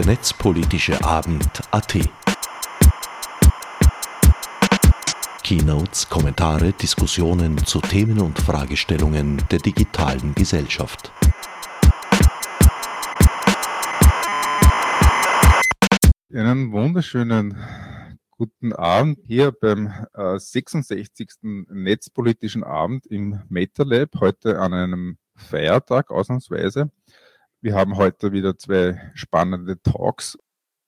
der netzpolitische Abend AT. Keynotes, Kommentare, Diskussionen zu Themen und Fragestellungen der digitalen Gesellschaft. Einen wunderschönen guten Abend hier beim äh, 66. Netzpolitischen Abend im MetaLab, heute an einem Feiertag ausnahmsweise. Wir haben heute wieder zwei spannende Talks.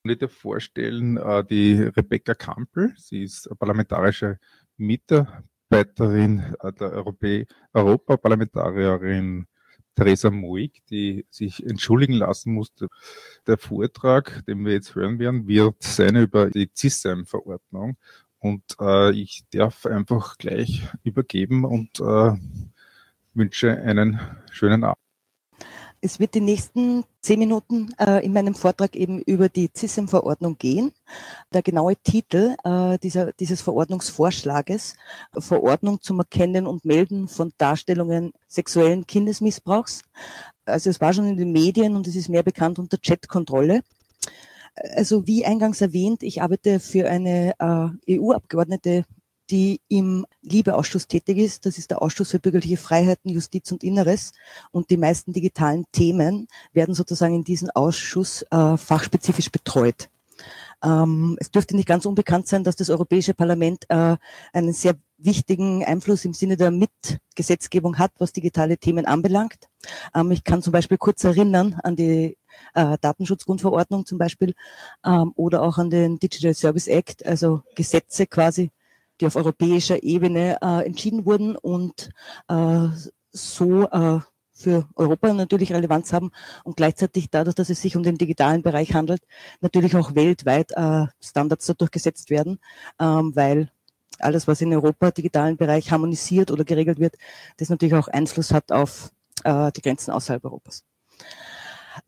Ich würde vorstellen, äh, die Rebecca Kampel, sie ist parlamentarische Mitarbeiterin äh, der Europä Europaparlamentarierin Theresa Moig, die sich entschuldigen lassen musste. Der Vortrag, den wir jetzt hören werden, wird sein über die CISM-Verordnung. Und äh, ich darf einfach gleich übergeben und äh, wünsche einen schönen Abend. Es wird die nächsten zehn Minuten äh, in meinem Vortrag eben über die CISM-Verordnung gehen. Der genaue Titel äh, dieser, dieses Verordnungsvorschlages, Verordnung zum Erkennen und Melden von Darstellungen sexuellen Kindesmissbrauchs. Also es war schon in den Medien und es ist mehr bekannt unter Chatkontrolle. Also wie eingangs erwähnt, ich arbeite für eine äh, EU-Abgeordnete die im Liebeausschuss tätig ist. Das ist der Ausschuss für bürgerliche Freiheiten, Justiz und Inneres. Und die meisten digitalen Themen werden sozusagen in diesem Ausschuss äh, fachspezifisch betreut. Ähm, es dürfte nicht ganz unbekannt sein, dass das Europäische Parlament äh, einen sehr wichtigen Einfluss im Sinne der Mitgesetzgebung hat, was digitale Themen anbelangt. Ähm, ich kann zum Beispiel kurz erinnern an die äh, Datenschutzgrundverordnung zum Beispiel ähm, oder auch an den Digital Service Act, also Gesetze quasi, die auf europäischer Ebene äh, entschieden wurden und äh, so äh, für Europa natürlich Relevanz haben und gleichzeitig dadurch, dass es sich um den digitalen Bereich handelt, natürlich auch weltweit äh, Standards dadurch gesetzt werden, ähm, weil alles, was in Europa digitalen Bereich harmonisiert oder geregelt wird, das natürlich auch Einfluss hat auf äh, die Grenzen außerhalb Europas.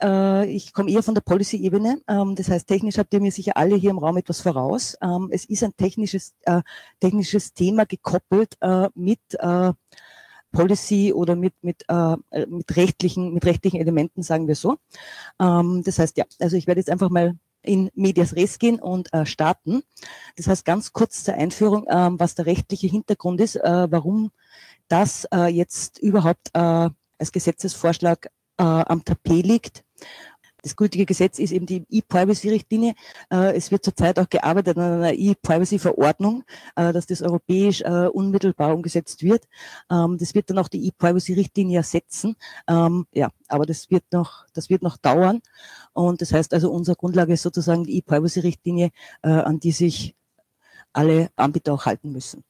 Äh, ich komme eher von der Policy-Ebene. Ähm, das heißt, technisch habt ihr mir sicher alle hier im Raum etwas voraus. Ähm, es ist ein technisches, äh, technisches Thema gekoppelt äh, mit Policy oder mit, mit, mit, rechtlichen, mit rechtlichen Elementen, sagen wir so. Ähm, das heißt, ja, also ich werde jetzt einfach mal in Medias Res gehen und äh, starten. Das heißt, ganz kurz zur Einführung, äh, was der rechtliche Hintergrund ist, äh, warum das äh, jetzt überhaupt als Gesetzesvorschlag äh, am Tapet liegt. Das gültige Gesetz ist eben die E-Privacy-Richtlinie. Äh, es wird zurzeit auch gearbeitet an einer E-Privacy-Verordnung, äh, dass das europäisch äh, unmittelbar umgesetzt wird. Ähm, das wird dann auch die E-Privacy-Richtlinie ersetzen. Ähm, ja, aber das wird noch, das wird noch dauern. Und das heißt also, unsere Grundlage ist sozusagen die E-Privacy-Richtlinie, an die sich alle Anbieter auch halten müssen.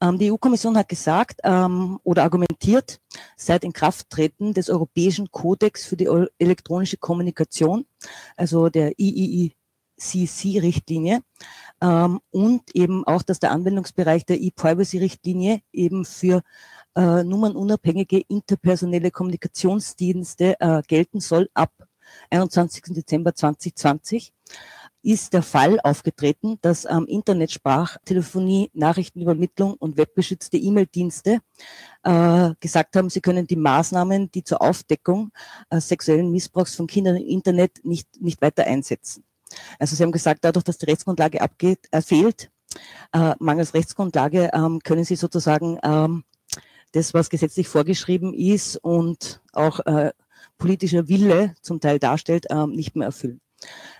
Ähm, die EU-Kommission hat gesagt ähm, oder argumentiert, seit Inkrafttreten des Europäischen Kodex für die elektronische Kommunikation, also der IICC-Richtlinie, ähm, und eben auch, dass der Anwendungsbereich der E-Privacy-Richtlinie eben für äh, nummernunabhängige interpersonelle Kommunikationsdienste äh, gelten soll ab 21. Dezember 2020 ist der Fall aufgetreten, dass ähm, Internetsprachtelefonie, Nachrichtenübermittlung und webbeschützte E-Mail-Dienste äh, gesagt haben, sie können die Maßnahmen, die zur Aufdeckung äh, sexuellen Missbrauchs von Kindern im Internet nicht, nicht weiter einsetzen. Also sie haben gesagt, dadurch, dass die Rechtsgrundlage abgeht, äh, fehlt, äh, mangels Rechtsgrundlage, ähm, können sie sozusagen ähm, das, was gesetzlich vorgeschrieben ist und auch äh, politischer Wille zum Teil darstellt, ähm, nicht mehr erfüllen.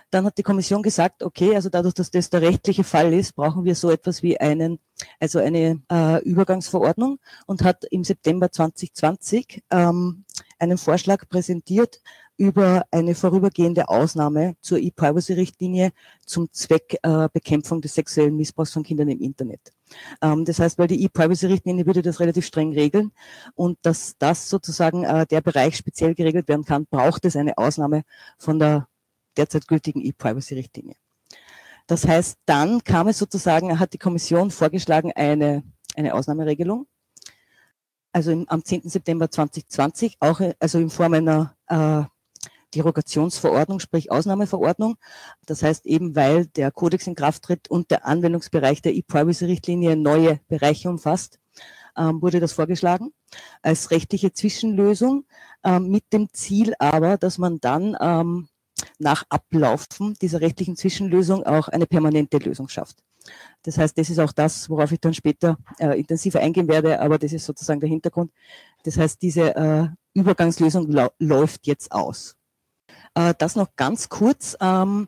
Dann hat die Kommission gesagt, okay, also dadurch, dass das der rechtliche Fall ist, brauchen wir so etwas wie einen, also eine äh, Übergangsverordnung und hat im September 2020 ähm, einen Vorschlag präsentiert über eine vorübergehende Ausnahme zur E-Privacy-Richtlinie zum Zweck äh, Bekämpfung des sexuellen Missbrauchs von Kindern im Internet. Ähm, das heißt, weil die E-Privacy-Richtlinie würde das relativ streng regeln und dass das sozusagen äh, der Bereich speziell geregelt werden kann, braucht es eine Ausnahme von der derzeit gültigen E-Privacy-Richtlinie. Das heißt, dann kam es sozusagen, hat die Kommission vorgeschlagen eine, eine Ausnahmeregelung. Also im, am 10. September 2020, auch also in Form einer äh, Derogationsverordnung, sprich Ausnahmeverordnung. Das heißt eben, weil der Kodex in Kraft tritt und der Anwendungsbereich der E-Privacy-Richtlinie neue Bereiche umfasst, ähm, wurde das vorgeschlagen als rechtliche Zwischenlösung ähm, mit dem Ziel aber, dass man dann ähm, nach Ablaufen dieser rechtlichen Zwischenlösung auch eine permanente Lösung schafft. Das heißt, das ist auch das, worauf ich dann später äh, intensiver eingehen werde, aber das ist sozusagen der Hintergrund. Das heißt, diese äh, Übergangslösung läuft jetzt aus. Äh, das noch ganz kurz. Ähm,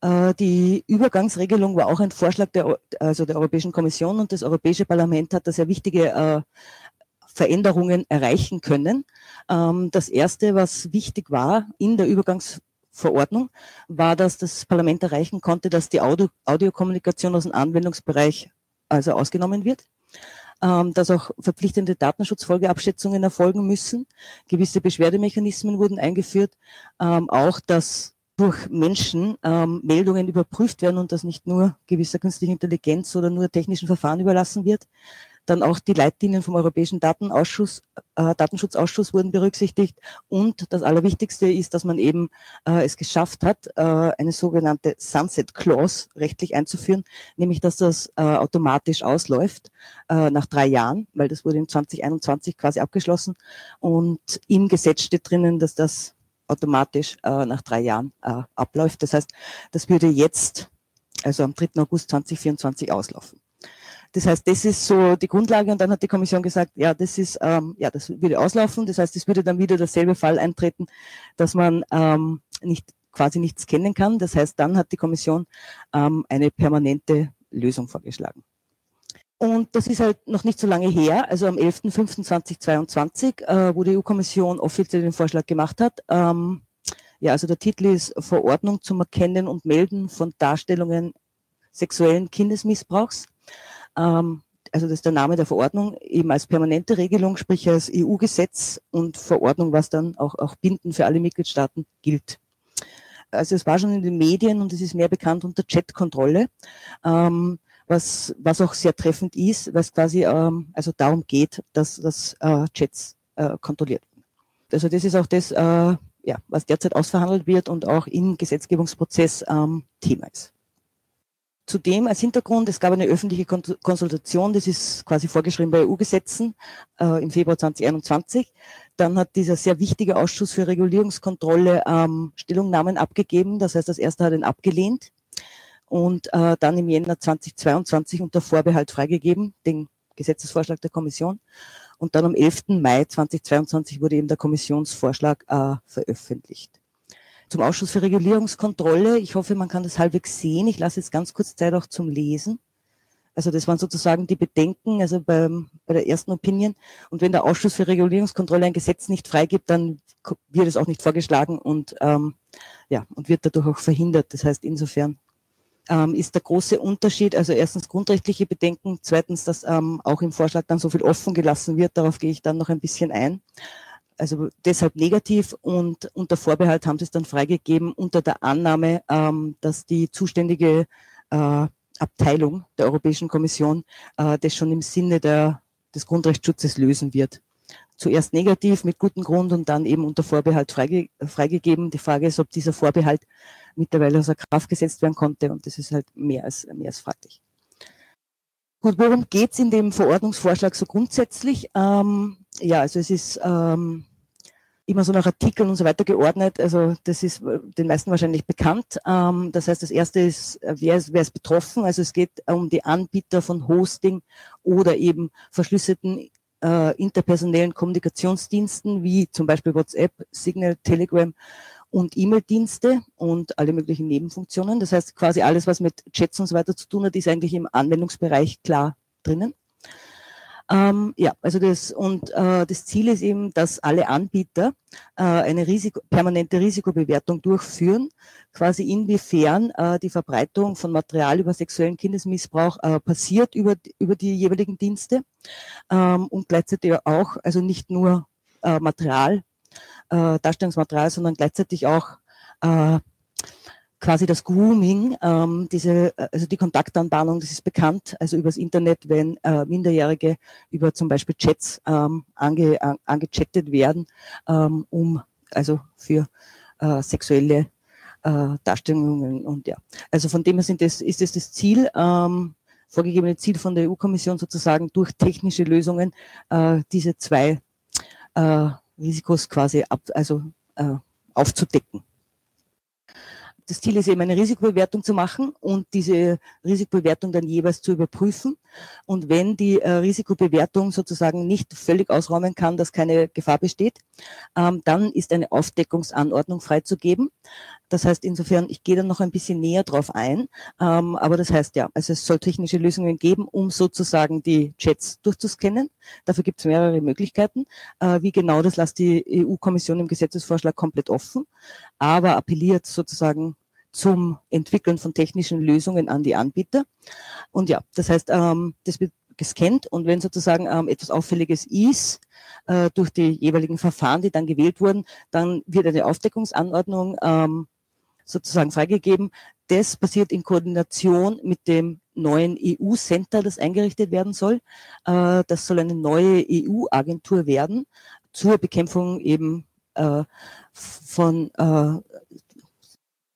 äh, die Übergangsregelung war auch ein Vorschlag der, also der Europäischen Kommission und das Europäische Parlament hat da sehr wichtige äh, Veränderungen erreichen können. Ähm, das erste, was wichtig war in der Übergangsverordnung, war, dass das Parlament erreichen konnte, dass die Audio Audiokommunikation aus dem Anwendungsbereich also ausgenommen wird ähm, dass auch verpflichtende Datenschutzfolgeabschätzungen erfolgen müssen. Gewisse Beschwerdemechanismen wurden eingeführt. Ähm, auch, dass durch Menschen ähm, Meldungen überprüft werden und dass nicht nur gewisser künstlicher Intelligenz oder nur technischen Verfahren überlassen wird. Dann auch die Leitlinien vom Europäischen Datenausschuss, äh, Datenschutzausschuss wurden berücksichtigt. Und das Allerwichtigste ist, dass man eben äh, es geschafft hat, äh, eine sogenannte Sunset Clause rechtlich einzuführen, nämlich dass das äh, automatisch ausläuft äh, nach drei Jahren, weil das wurde in 2021 quasi abgeschlossen. Und im Gesetz steht drinnen, dass das automatisch äh, nach drei Jahren äh, abläuft. Das heißt, das würde jetzt, also am 3. August 2024 auslaufen. Das heißt, das ist so die Grundlage und dann hat die Kommission gesagt, ja, das ist, ähm, ja, das würde auslaufen. Das heißt, es würde dann wieder derselbe Fall eintreten, dass man ähm, nicht quasi nichts kennen kann. Das heißt, dann hat die Kommission ähm, eine permanente Lösung vorgeschlagen. Und das ist halt noch nicht so lange her, also am 11.05.2022, äh, wo die EU-Kommission offiziell den Vorschlag gemacht hat. Ähm, ja, also der Titel ist Verordnung zum Erkennen und Melden von Darstellungen sexuellen Kindesmissbrauchs. Ähm, also das ist der Name der Verordnung, eben als permanente Regelung, sprich als EU-Gesetz und Verordnung, was dann auch, auch bindend für alle Mitgliedstaaten gilt. Also es war schon in den Medien und es ist mehr bekannt unter Chat-Kontrolle, ähm, was, was auch sehr treffend ist, was quasi ähm, also darum geht, dass, dass äh, Chats äh, kontrolliert werden. Also das ist auch das, äh, ja, was derzeit ausverhandelt wird und auch im Gesetzgebungsprozess ähm, Thema ist. Zudem als Hintergrund, es gab eine öffentliche Konsultation, das ist quasi vorgeschrieben bei EU-Gesetzen äh, im Februar 2021. Dann hat dieser sehr wichtige Ausschuss für Regulierungskontrolle ähm, Stellungnahmen abgegeben. Das heißt, das erste hat ihn abgelehnt und äh, dann im Jänner 2022 unter Vorbehalt freigegeben, den Gesetzesvorschlag der Kommission. Und dann am 11. Mai 2022 wurde eben der Kommissionsvorschlag äh, veröffentlicht zum Ausschuss für Regulierungskontrolle. Ich hoffe, man kann das halbwegs sehen. Ich lasse jetzt ganz kurz Zeit auch zum Lesen. Also das waren sozusagen die Bedenken, also beim, bei der ersten Opinion. Und wenn der Ausschuss für Regulierungskontrolle ein Gesetz nicht freigibt, dann wird es auch nicht vorgeschlagen und ähm, ja und wird dadurch auch verhindert. Das heißt, insofern ähm, ist der große Unterschied, also erstens grundrechtliche Bedenken, zweitens, dass ähm, auch im Vorschlag dann so viel offen gelassen wird. Darauf gehe ich dann noch ein bisschen ein also deshalb negativ und unter Vorbehalt haben sie es dann freigegeben unter der Annahme, ähm, dass die zuständige äh, Abteilung der Europäischen Kommission äh, das schon im Sinne der, des Grundrechtsschutzes lösen wird. Zuerst negativ mit gutem Grund und dann eben unter Vorbehalt freige, freigegeben. Die Frage ist, ob dieser Vorbehalt mittlerweile außer Kraft gesetzt werden konnte und das ist halt mehr als, mehr als fraglich. Gut, worum geht's in dem Verordnungsvorschlag so grundsätzlich? Ähm, ja, also es ist ähm, immer so nach Artikeln und so weiter geordnet. Also das ist äh, den meisten wahrscheinlich bekannt. Ähm, das heißt, das erste ist, äh, wer ist, wer ist betroffen? Also es geht um die Anbieter von Hosting oder eben verschlüsselten äh, interpersonellen Kommunikationsdiensten wie zum Beispiel WhatsApp, Signal, Telegram und E-Mail-Dienste und alle möglichen Nebenfunktionen. Das heißt, quasi alles, was mit Chats und so weiter zu tun hat, ist eigentlich im Anwendungsbereich klar drinnen. Ähm, ja, also das und äh, das Ziel ist eben, dass alle Anbieter äh, eine Risiko, permanente Risikobewertung durchführen, quasi inwiefern äh, die Verbreitung von Material über sexuellen Kindesmissbrauch äh, passiert über, über die jeweiligen Dienste ähm, und gleichzeitig auch, also nicht nur äh, Material, äh, Darstellungsmaterial, sondern gleichzeitig auch äh, quasi das Grooming, ähm, diese, äh, also die Kontaktanbahnung, das ist bekannt, also übers Internet, wenn äh, Minderjährige über zum Beispiel Chats ähm, ange, an, angechattet werden, ähm, um also für äh, sexuelle äh, Darstellungen und ja. Also von dem her sind das, ist es das Ziel, ähm, vorgegebene Ziel von der EU-Kommission sozusagen durch technische Lösungen äh, diese zwei äh, Risikos quasi ab, also äh, aufzudecken. Das Ziel ist eben eine Risikobewertung zu machen und diese Risikobewertung dann jeweils zu überprüfen. Und wenn die äh, Risikobewertung sozusagen nicht völlig ausräumen kann, dass keine Gefahr besteht, ähm, dann ist eine Aufdeckungsanordnung freizugeben. Das heißt, insofern, ich gehe dann noch ein bisschen näher drauf ein. Ähm, aber das heißt ja, also es soll technische Lösungen geben, um sozusagen die Chats durchzuscannen. Dafür gibt es mehrere Möglichkeiten. Äh, wie genau, das lässt die EU-Kommission im Gesetzesvorschlag komplett offen, aber appelliert sozusagen zum Entwickeln von technischen Lösungen an die Anbieter. Und ja, das heißt, ähm, das wird gescannt und wenn sozusagen ähm, etwas Auffälliges ist, äh, durch die jeweiligen Verfahren, die dann gewählt wurden, dann wird eine Aufdeckungsanordnung ähm, sozusagen freigegeben. Das passiert in Koordination mit dem neuen EU-Center, das eingerichtet werden soll. Äh, das soll eine neue EU-Agentur werden zur Bekämpfung eben äh, von äh,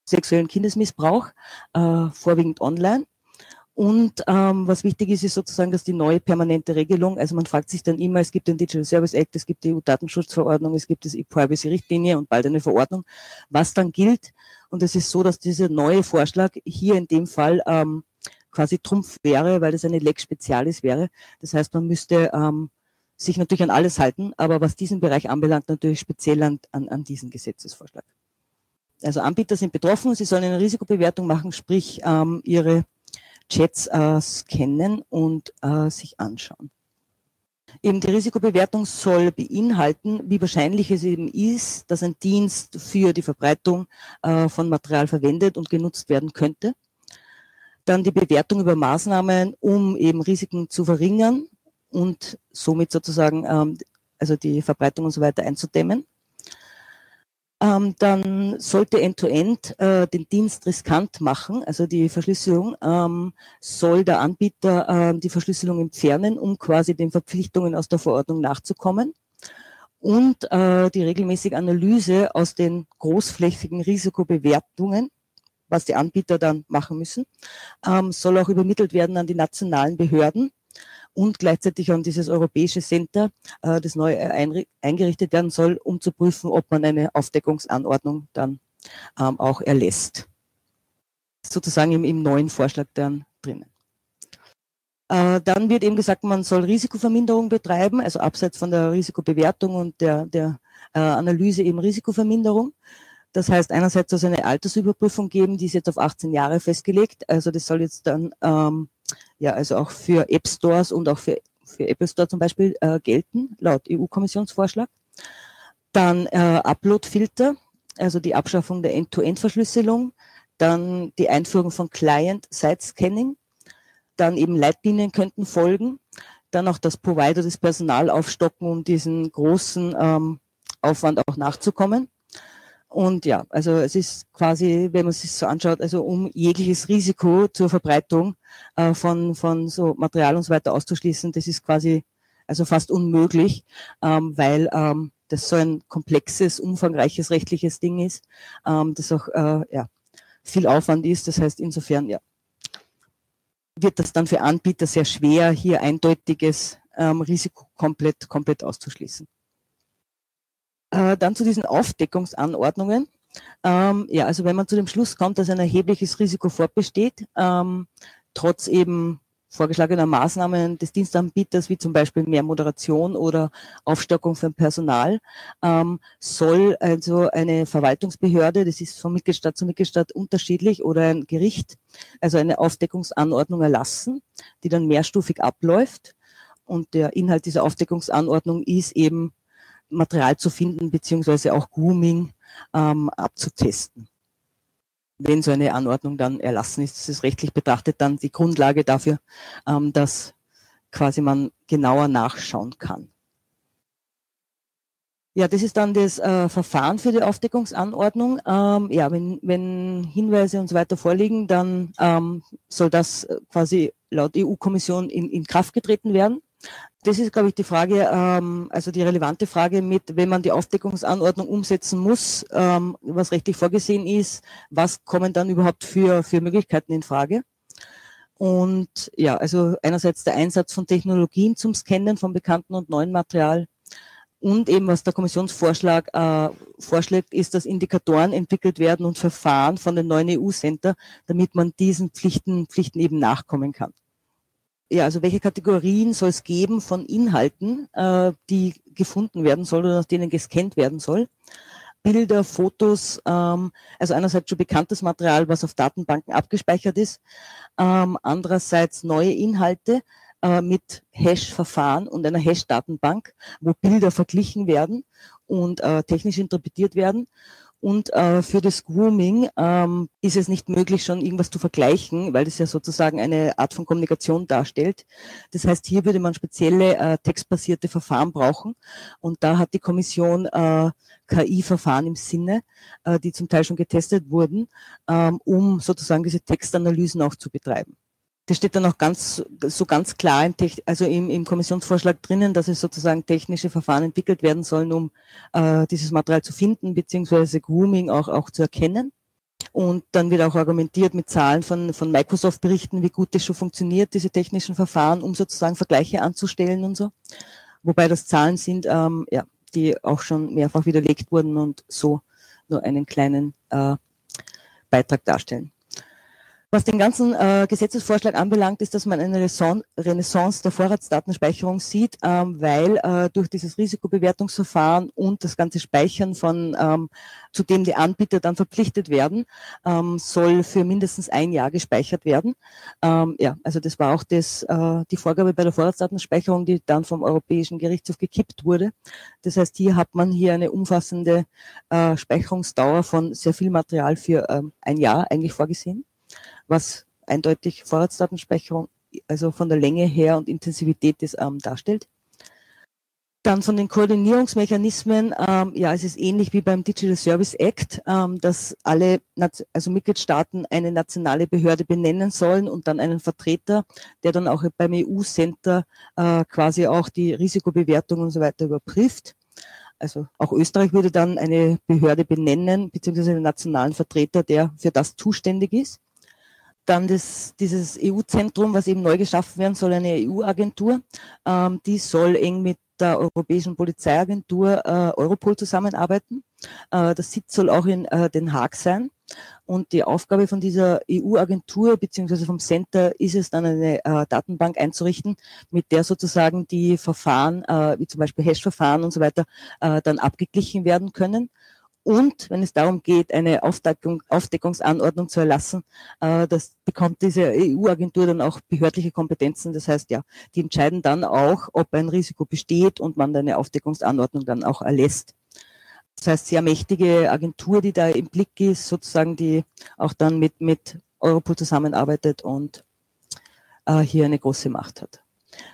sexuellen Kindesmissbrauch, äh, vorwiegend online. Und ähm, was wichtig ist, ist sozusagen, dass die neue permanente Regelung, also man fragt sich dann immer, es gibt den Digital Service Act, es gibt die EU-Datenschutzverordnung, es gibt die E-Privacy-Richtlinie und bald eine Verordnung, was dann gilt. Und es ist so, dass dieser neue Vorschlag hier in dem Fall ähm, quasi Trumpf wäre, weil das eine Lex Spezialis wäre. Das heißt, man müsste ähm, sich natürlich an alles halten, aber was diesen Bereich anbelangt, natürlich speziell an, an, an diesen Gesetzesvorschlag. Also Anbieter sind betroffen, sie sollen eine Risikobewertung machen, sprich ähm, ihre Chats äh, scannen und äh, sich anschauen. Eben die Risikobewertung soll beinhalten, wie wahrscheinlich es eben ist, dass ein Dienst für die Verbreitung äh, von Material verwendet und genutzt werden könnte. Dann die Bewertung über Maßnahmen, um eben Risiken zu verringern und somit sozusagen ähm, also die Verbreitung und so weiter einzudämmen ähm, dann sollte End-to-End -End, äh, den Dienst riskant machen, also die Verschlüsselung, ähm, soll der Anbieter äh, die Verschlüsselung entfernen, um quasi den Verpflichtungen aus der Verordnung nachzukommen. Und äh, die regelmäßige Analyse aus den großflächigen Risikobewertungen, was die Anbieter dann machen müssen, ähm, soll auch übermittelt werden an die nationalen Behörden und gleichzeitig an dieses europäische Center, äh, das neu eingerichtet werden soll, um zu prüfen, ob man eine Aufdeckungsanordnung dann ähm, auch erlässt. Sozusagen im, neuen Vorschlag dann drinnen. Äh, dann wird eben gesagt, man soll Risikoverminderung betreiben, also abseits von der Risikobewertung und der, der äh, Analyse eben Risikoverminderung. Das heißt, einerseits soll es eine Altersüberprüfung geben, die ist jetzt auf 18 Jahre festgelegt. Also das soll jetzt dann ähm, ja also auch für App Stores und auch für, für Apple Store zum Beispiel äh, gelten, laut EU-Kommissionsvorschlag. Dann äh, Upload-Filter, also die Abschaffung der End-to-End-Verschlüsselung, dann die Einführung von Client-Side-Scanning, dann eben Leitlinien könnten folgen, dann auch das Provider, das Personal aufstocken, um diesen großen ähm, Aufwand auch nachzukommen. Und ja, also es ist quasi, wenn man sich so anschaut, also um jegliches Risiko zur Verbreitung äh, von, von so Material und so weiter auszuschließen, das ist quasi also fast unmöglich, ähm, weil ähm, das so ein komplexes, umfangreiches rechtliches Ding ist, ähm, das auch äh, ja, viel Aufwand ist. Das heißt, insofern ja, wird das dann für Anbieter sehr schwer, hier eindeutiges ähm, Risiko komplett, komplett auszuschließen. Äh, dann zu diesen Aufdeckungsanordnungen. Ähm, ja, also wenn man zu dem Schluss kommt, dass ein erhebliches Risiko fortbesteht, ähm, trotz eben vorgeschlagener Maßnahmen des Dienstanbieters, wie zum Beispiel mehr Moderation oder Aufstockung von Personal, ähm, soll also eine Verwaltungsbehörde, das ist von Mitgliedstaat zu Mitgliedstaat unterschiedlich, oder ein Gericht, also eine Aufdeckungsanordnung erlassen, die dann mehrstufig abläuft. Und der Inhalt dieser Aufdeckungsanordnung ist eben Material zu finden, beziehungsweise auch Grooming ähm, abzutesten. Wenn so eine Anordnung dann erlassen ist, ist rechtlich betrachtet dann die Grundlage dafür, ähm, dass quasi man genauer nachschauen kann. Ja, das ist dann das äh, Verfahren für die Aufdeckungsanordnung. Ähm, ja, wenn, wenn Hinweise und so weiter vorliegen, dann ähm, soll das äh, quasi laut EU-Kommission in, in Kraft getreten werden das ist, glaube ich, die Frage, ähm, also die relevante Frage mit, wenn man die Aufdeckungsanordnung umsetzen muss, ähm, was rechtlich vorgesehen ist, was kommen dann überhaupt für, für Möglichkeiten in Frage? Und ja, also einerseits der Einsatz von Technologien zum Scannen von bekannten und neuen Material Und eben, was der Kommissionsvorschlag äh, vorschlägt, ist, dass Indikatoren entwickelt werden und Verfahren von den neuen EU-Center, damit man diesen Pflichten, Pflichten eben nachkommen kann. Ja, also welche Kategorien soll es geben von Inhalten, äh, die gefunden werden soll oder nach denen gescannt werden soll? Bilder, Fotos, ähm, also einerseits schon bekanntes Material, was auf Datenbanken abgespeichert ist, ähm, andererseits neue Inhalte äh, mit Hash-Verfahren und einer Hash-Datenbank, wo Bilder verglichen werden und äh, technisch interpretiert werden. Und äh, für das Grooming ähm, ist es nicht möglich, schon irgendwas zu vergleichen, weil das ja sozusagen eine Art von Kommunikation darstellt. Das heißt, hier würde man spezielle äh, textbasierte Verfahren brauchen. Und da hat die Kommission äh, KI-Verfahren im Sinne, äh, die zum Teil schon getestet wurden, ähm, um sozusagen diese Textanalysen auch zu betreiben. Das steht dann auch ganz, so ganz klar im, also im, im Kommissionsvorschlag drinnen, dass es sozusagen technische Verfahren entwickelt werden sollen, um äh, dieses Material zu finden, beziehungsweise Grooming auch, auch zu erkennen. Und dann wird auch argumentiert mit Zahlen von, von Microsoft-Berichten, wie gut das schon funktioniert, diese technischen Verfahren, um sozusagen Vergleiche anzustellen und so. Wobei das Zahlen sind, ähm, ja, die auch schon mehrfach widerlegt wurden und so nur einen kleinen äh, Beitrag darstellen. Was den ganzen äh, Gesetzesvorschlag anbelangt, ist, dass man eine Renaissance der Vorratsdatenspeicherung sieht, ähm, weil äh, durch dieses Risikobewertungsverfahren und das ganze Speichern von, ähm, zu dem die Anbieter dann verpflichtet werden, ähm, soll für mindestens ein Jahr gespeichert werden. Ähm, ja, also das war auch das, äh, die Vorgabe bei der Vorratsdatenspeicherung, die dann vom Europäischen Gerichtshof gekippt wurde. Das heißt, hier hat man hier eine umfassende äh, Speicherungsdauer von sehr viel Material für ähm, ein Jahr eigentlich vorgesehen was eindeutig Vorratsdatenspeicherung, also von der Länge her und Intensivität des ähm, darstellt. Dann von den Koordinierungsmechanismen, ähm, ja, es ist ähnlich wie beim Digital Service Act, ähm, dass alle, also Mitgliedstaaten eine nationale Behörde benennen sollen und dann einen Vertreter, der dann auch beim EU-Center äh, quasi auch die Risikobewertung und so weiter überprüft. Also auch Österreich würde dann eine Behörde benennen, beziehungsweise einen nationalen Vertreter, der für das zuständig ist. Dann das, dieses EU-Zentrum, was eben neu geschaffen werden soll, eine EU-Agentur, ähm, die soll eng mit der Europäischen Polizeiagentur äh, Europol zusammenarbeiten. Äh, der Sitz soll auch in äh, Den Haag sein. Und die Aufgabe von dieser EU-Agentur beziehungsweise vom Center ist es dann eine äh, Datenbank einzurichten, mit der sozusagen die Verfahren, äh, wie zum Beispiel Hash-Verfahren und so weiter, äh, dann abgeglichen werden können und wenn es darum geht, eine Aufdeckung, Aufdeckungsanordnung zu erlassen, äh, das bekommt diese EU-Agentur dann auch behördliche Kompetenzen. Das heißt, ja, die entscheiden dann auch, ob ein Risiko besteht und man eine Aufdeckungsanordnung dann auch erlässt. Das heißt, sehr mächtige Agentur, die da im Blick ist, sozusagen, die auch dann mit, mit Europol zusammenarbeitet und äh, hier eine große Macht hat.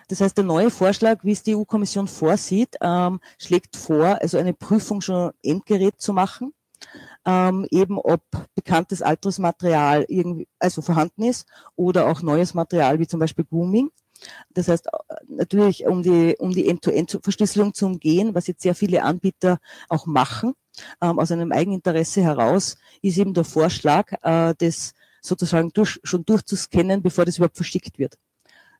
Das heißt, der neue Vorschlag, wie es die EU-Kommission vorsieht, ähm, schlägt vor, also eine Prüfung schon Endgerät zu machen, ähm, eben ob bekanntes altes Material irgendwie, also vorhanden ist oder auch neues Material, wie zum Beispiel Grooming. Das heißt, äh, natürlich, um die, um die End-to-End-Verschlüsselung zu umgehen, was jetzt sehr viele Anbieter auch machen, ähm, aus einem Eigeninteresse heraus, ist eben der Vorschlag, äh, das sozusagen durch, schon durchzuscannen, bevor das überhaupt verschickt wird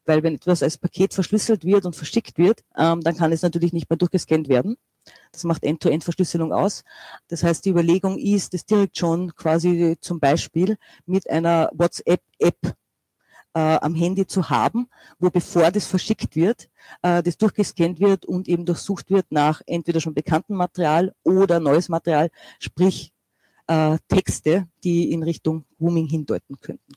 weil wenn etwas als Paket verschlüsselt wird und verschickt wird, ähm, dann kann es natürlich nicht mehr durchgescannt werden. Das macht End-to-End-Verschlüsselung aus. Das heißt, die Überlegung ist, das direkt schon quasi zum Beispiel mit einer WhatsApp-App äh, am Handy zu haben, wo bevor das verschickt wird, äh, das durchgescannt wird und eben durchsucht wird nach entweder schon bekanntem Material oder neues Material, sprich äh, Texte, die in Richtung Grooming hindeuten könnten.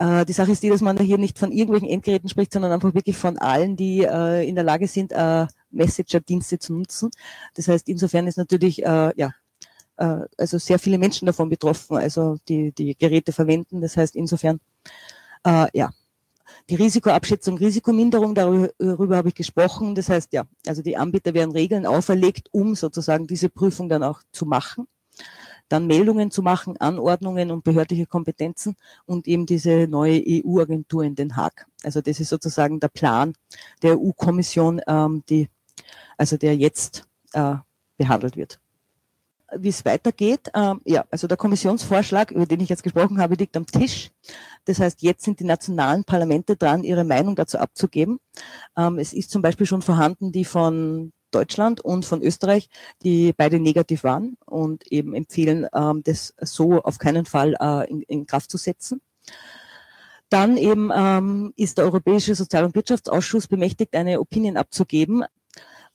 Äh, die Sache ist die, dass man hier nicht von irgendwelchen Endgeräten spricht, sondern einfach wirklich von allen, die äh, in der Lage sind, äh, Messenger-Dienste zu nutzen. Das heißt, insofern ist natürlich, äh, ja, äh, also sehr viele Menschen davon betroffen, also die die Geräte verwenden. Das heißt, insofern, äh, ja, die Risikoabschätzung, Risikominderung, darüber, darüber habe ich gesprochen. Das heißt, ja, also die Anbieter werden Regeln auferlegt, um sozusagen diese Prüfung dann auch zu machen dann Meldungen zu machen, Anordnungen und behördliche Kompetenzen und eben diese neue EU-Agentur in Den Haag. Also das ist sozusagen der Plan der EU-Kommission, ähm, die, also der jetzt äh, behandelt wird. Wie es weitergeht, ähm, ja, also der Kommissionsvorschlag, über den ich jetzt gesprochen habe, liegt am Tisch. Das heißt, jetzt sind die nationalen Parlamente dran, ihre Meinung dazu abzugeben. Ähm, es ist zum Beispiel schon vorhanden die von Deutschland und von Österreich, die beide negativ waren und eben empfehlen, ähm, das so auf keinen Fall äh, in, in Kraft zu setzen. Dann eben ähm, ist der Europäische Sozial- und Wirtschaftsausschuss bemächtigt, eine Opinion abzugeben.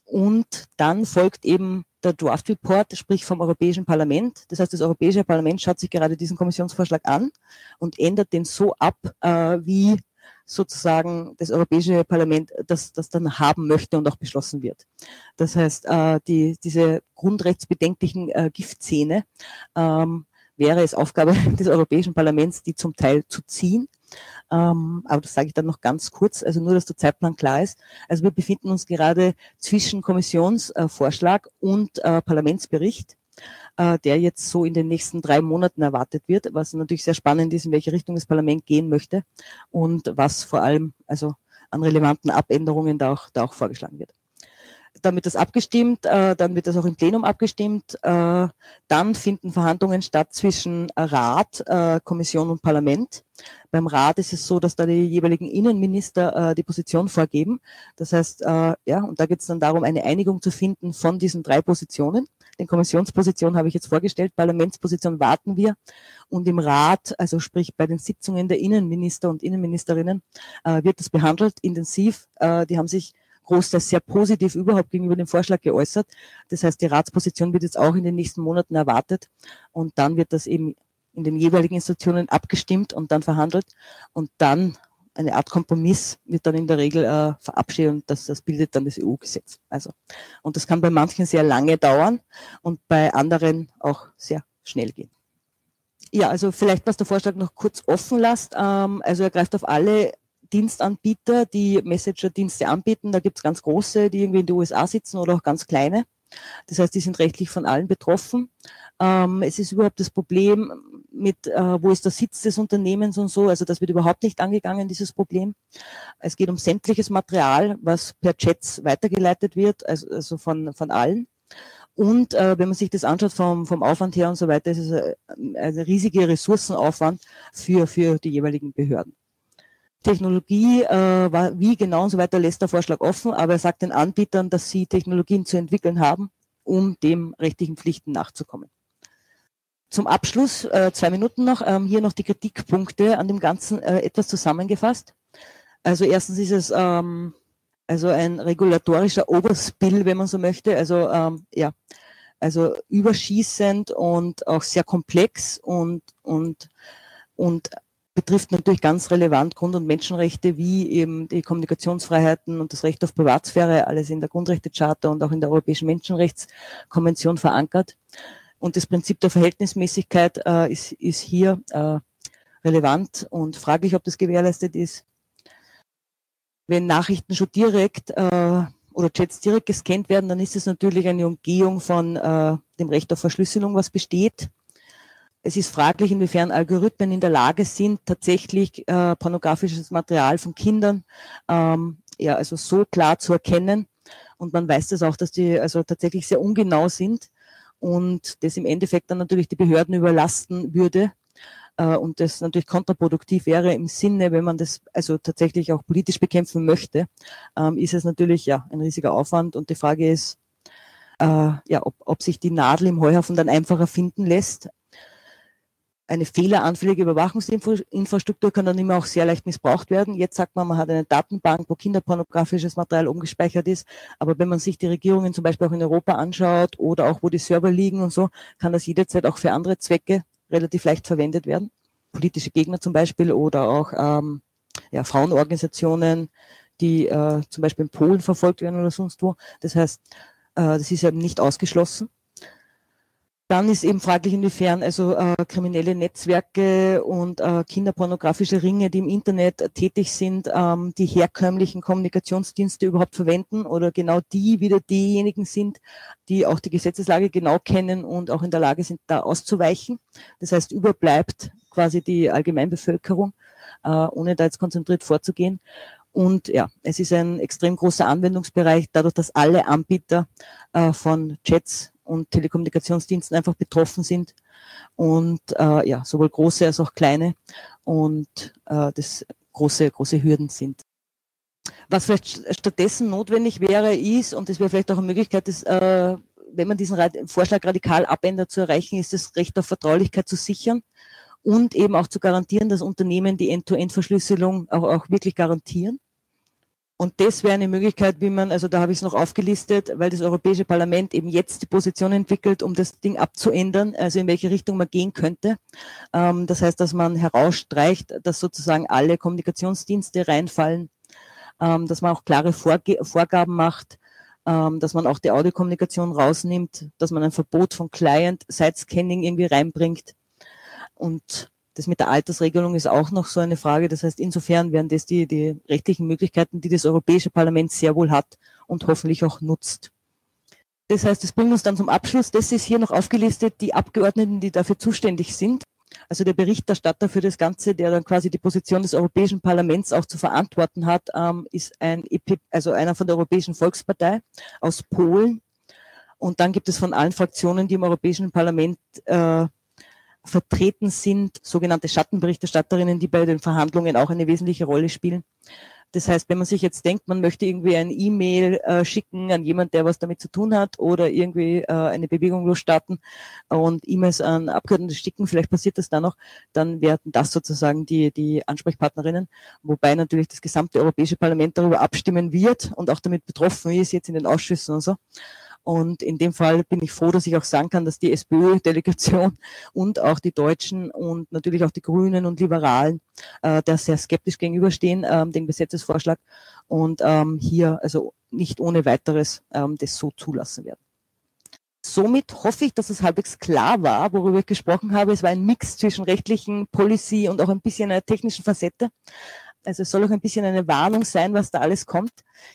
Und dann folgt eben der Draft Report, sprich vom Europäischen Parlament. Das heißt, das Europäische Parlament schaut sich gerade diesen Kommissionsvorschlag an und ändert den so ab, äh, wie sozusagen das Europäische Parlament das, das dann haben möchte und auch beschlossen wird. Das heißt, äh, die, diese grundrechtsbedenklichen äh, Giftzähne ähm, wäre es Aufgabe des Europäischen Parlaments, die zum Teil zu ziehen. Ähm, aber das sage ich dann noch ganz kurz, also nur, dass der Zeitplan klar ist. Also wir befinden uns gerade zwischen Kommissionsvorschlag und äh, Parlamentsbericht äh, der jetzt so in den nächsten drei Monaten erwartet wird, was natürlich sehr spannend ist, in welche Richtung das Parlament gehen möchte und was vor allem also an relevanten Abänderungen da auch, da auch vorgeschlagen wird dann wird das abgestimmt, äh, dann wird das auch im Plenum abgestimmt. Äh, dann finden Verhandlungen statt zwischen Rat, äh, Kommission und Parlament. Beim Rat ist es so, dass da die jeweiligen Innenminister äh, die Position vorgeben. Das heißt, äh, ja, und da geht es dann darum, eine Einigung zu finden von diesen drei Positionen. Den Kommissionsposition habe ich jetzt vorgestellt, Parlamentsposition warten wir. Und im Rat, also sprich bei den Sitzungen der Innenminister und Innenministerinnen, äh, wird das behandelt intensiv. Äh, die haben sich großteils sehr positiv überhaupt gegenüber dem Vorschlag geäußert. Das heißt, die Ratsposition wird jetzt auch in den nächsten Monaten erwartet. Und dann wird das eben in den jeweiligen Institutionen abgestimmt und dann verhandelt. Und dann eine Art Kompromiss wird dann in der Regel äh, verabschiedet und das, das bildet dann das EU-Gesetz. Also, und das kann bei manchen sehr lange dauern und bei anderen auch sehr schnell gehen. Ja, also vielleicht, was der Vorschlag noch kurz offen lässt. Ähm, also er greift auf alle Dienstanbieter, die Messenger-Dienste anbieten. Da gibt es ganz große, die irgendwie in den USA sitzen oder auch ganz kleine. Das heißt, die sind rechtlich von allen betroffen. Ähm, es ist überhaupt das Problem mit, äh, wo ist der Sitz des Unternehmens und so. Also das wird überhaupt nicht angegangen, dieses Problem. Es geht um sämtliches Material, was per Chats weitergeleitet wird, also, also von, von allen. Und äh, wenn man sich das anschaut vom, vom Aufwand her und so weiter, ist es ein, ein riesiger Ressourcenaufwand für, für die jeweiligen Behörden. Technologie, äh, wie genau und so weiter, lässt der Vorschlag offen, aber er sagt den Anbietern, dass sie Technologien zu entwickeln haben, um dem rechtlichen Pflichten nachzukommen. Zum Abschluss, äh, zwei Minuten noch, ähm, hier noch die Kritikpunkte an dem Ganzen äh, etwas zusammengefasst. Also erstens ist es ähm, also ein regulatorischer Overspill, wenn man so möchte. Also ähm, ja, also überschießend und auch sehr komplex und und und betrifft natürlich ganz relevant Grund- und Menschenrechte wie eben die Kommunikationsfreiheiten und das Recht auf Privatsphäre, alles in der Grundrechtecharta und auch in der Europäischen Menschenrechtskonvention verankert. Und das Prinzip der Verhältnismäßigkeit äh, ist, ist hier äh, relevant und fraglich, ob das gewährleistet ist. Wenn Nachrichten schon direkt äh, oder Chats direkt gescannt werden, dann ist es natürlich eine Umgehung von äh, dem Recht auf Verschlüsselung, was besteht. Es ist fraglich, inwiefern Algorithmen in der Lage sind, tatsächlich äh, pornografisches Material von Kindern ähm, ja also so klar zu erkennen. Und man weiß das auch, dass die also tatsächlich sehr ungenau sind und das im Endeffekt dann natürlich die Behörden überlasten würde äh, und das natürlich kontraproduktiv wäre im Sinne, wenn man das also tatsächlich auch politisch bekämpfen möchte, ähm, ist es natürlich ja ein riesiger Aufwand und die Frage ist, äh, ja, ob, ob sich die Nadel im Heuhaufen dann einfacher finden lässt. Eine fehleranfällige Überwachungsinfrastruktur kann dann immer auch sehr leicht missbraucht werden. Jetzt sagt man, man hat eine Datenbank, wo kinderpornografisches Material umgespeichert ist. Aber wenn man sich die Regierungen zum Beispiel auch in Europa anschaut oder auch wo die Server liegen und so, kann das jederzeit auch für andere Zwecke relativ leicht verwendet werden. Politische Gegner zum Beispiel oder auch ähm, ja, Frauenorganisationen, die äh, zum Beispiel in Polen verfolgt werden oder sonst wo. Das heißt, äh, das ist eben nicht ausgeschlossen. Dann ist eben fraglich, inwiefern also äh, kriminelle Netzwerke und äh, kinderpornografische Ringe, die im Internet tätig sind, ähm, die herkömmlichen Kommunikationsdienste überhaupt verwenden oder genau die wieder diejenigen sind, die auch die Gesetzeslage genau kennen und auch in der Lage sind, da auszuweichen. Das heißt, überbleibt quasi die Allgemeinbevölkerung, äh, ohne da jetzt konzentriert vorzugehen. Und ja, es ist ein extrem großer Anwendungsbereich, dadurch, dass alle Anbieter äh, von Chats und Telekommunikationsdiensten einfach betroffen sind und äh, ja, sowohl große als auch kleine und äh, das große, große Hürden sind. Was vielleicht stattdessen notwendig wäre, ist, und das wäre vielleicht auch eine Möglichkeit, das, äh, wenn man diesen Vorschlag radikal abändert, zu erreichen, ist das Recht auf Vertraulichkeit zu sichern und eben auch zu garantieren, dass Unternehmen die End-to-End-Verschlüsselung auch, auch wirklich garantieren. Und das wäre eine Möglichkeit, wie man, also da habe ich es noch aufgelistet, weil das Europäische Parlament eben jetzt die Position entwickelt, um das Ding abzuändern, also in welche Richtung man gehen könnte. Ähm, das heißt, dass man herausstreicht, dass sozusagen alle Kommunikationsdienste reinfallen, ähm, dass man auch klare Vorgaben macht, ähm, dass man auch die Audiokommunikation rausnimmt, dass man ein Verbot von Client-Side-Scanning irgendwie reinbringt. Und das mit der Altersregelung ist auch noch so eine Frage. Das heißt, insofern wären das die, die rechtlichen Möglichkeiten, die das Europäische Parlament sehr wohl hat und hoffentlich auch nutzt. Das heißt, das bringt uns dann zum Abschluss. Das ist hier noch aufgelistet, die Abgeordneten, die dafür zuständig sind. Also der Berichterstatter für das Ganze, der dann quasi die Position des Europäischen Parlaments auch zu verantworten hat, ähm, ist ein EP, also einer von der Europäischen Volkspartei aus Polen. Und dann gibt es von allen Fraktionen, die im Europäischen Parlament äh, vertreten sind, sogenannte Schattenberichterstatterinnen, die bei den Verhandlungen auch eine wesentliche Rolle spielen. Das heißt, wenn man sich jetzt denkt, man möchte irgendwie ein E-Mail äh, schicken an jemand, der was damit zu tun hat oder irgendwie äh, eine Bewegung losstarten und E-Mails an Abgeordnete schicken, vielleicht passiert das dann noch, dann werden das sozusagen die, die Ansprechpartnerinnen, wobei natürlich das gesamte Europäische Parlament darüber abstimmen wird und auch damit betroffen ist, jetzt in den Ausschüssen und so. Und in dem Fall bin ich froh, dass ich auch sagen kann, dass die SPÖ-Delegation und auch die Deutschen und natürlich auch die Grünen und Liberalen äh, da sehr skeptisch gegenüberstehen, ähm, dem Gesetzesvorschlag und ähm, hier also nicht ohne weiteres ähm, das so zulassen werden. Somit hoffe ich, dass es halbwegs klar war, worüber ich gesprochen habe. Es war ein Mix zwischen rechtlichen Policy und auch ein bisschen einer technischen Facette. Also es soll auch ein bisschen eine Warnung sein, was da alles kommt.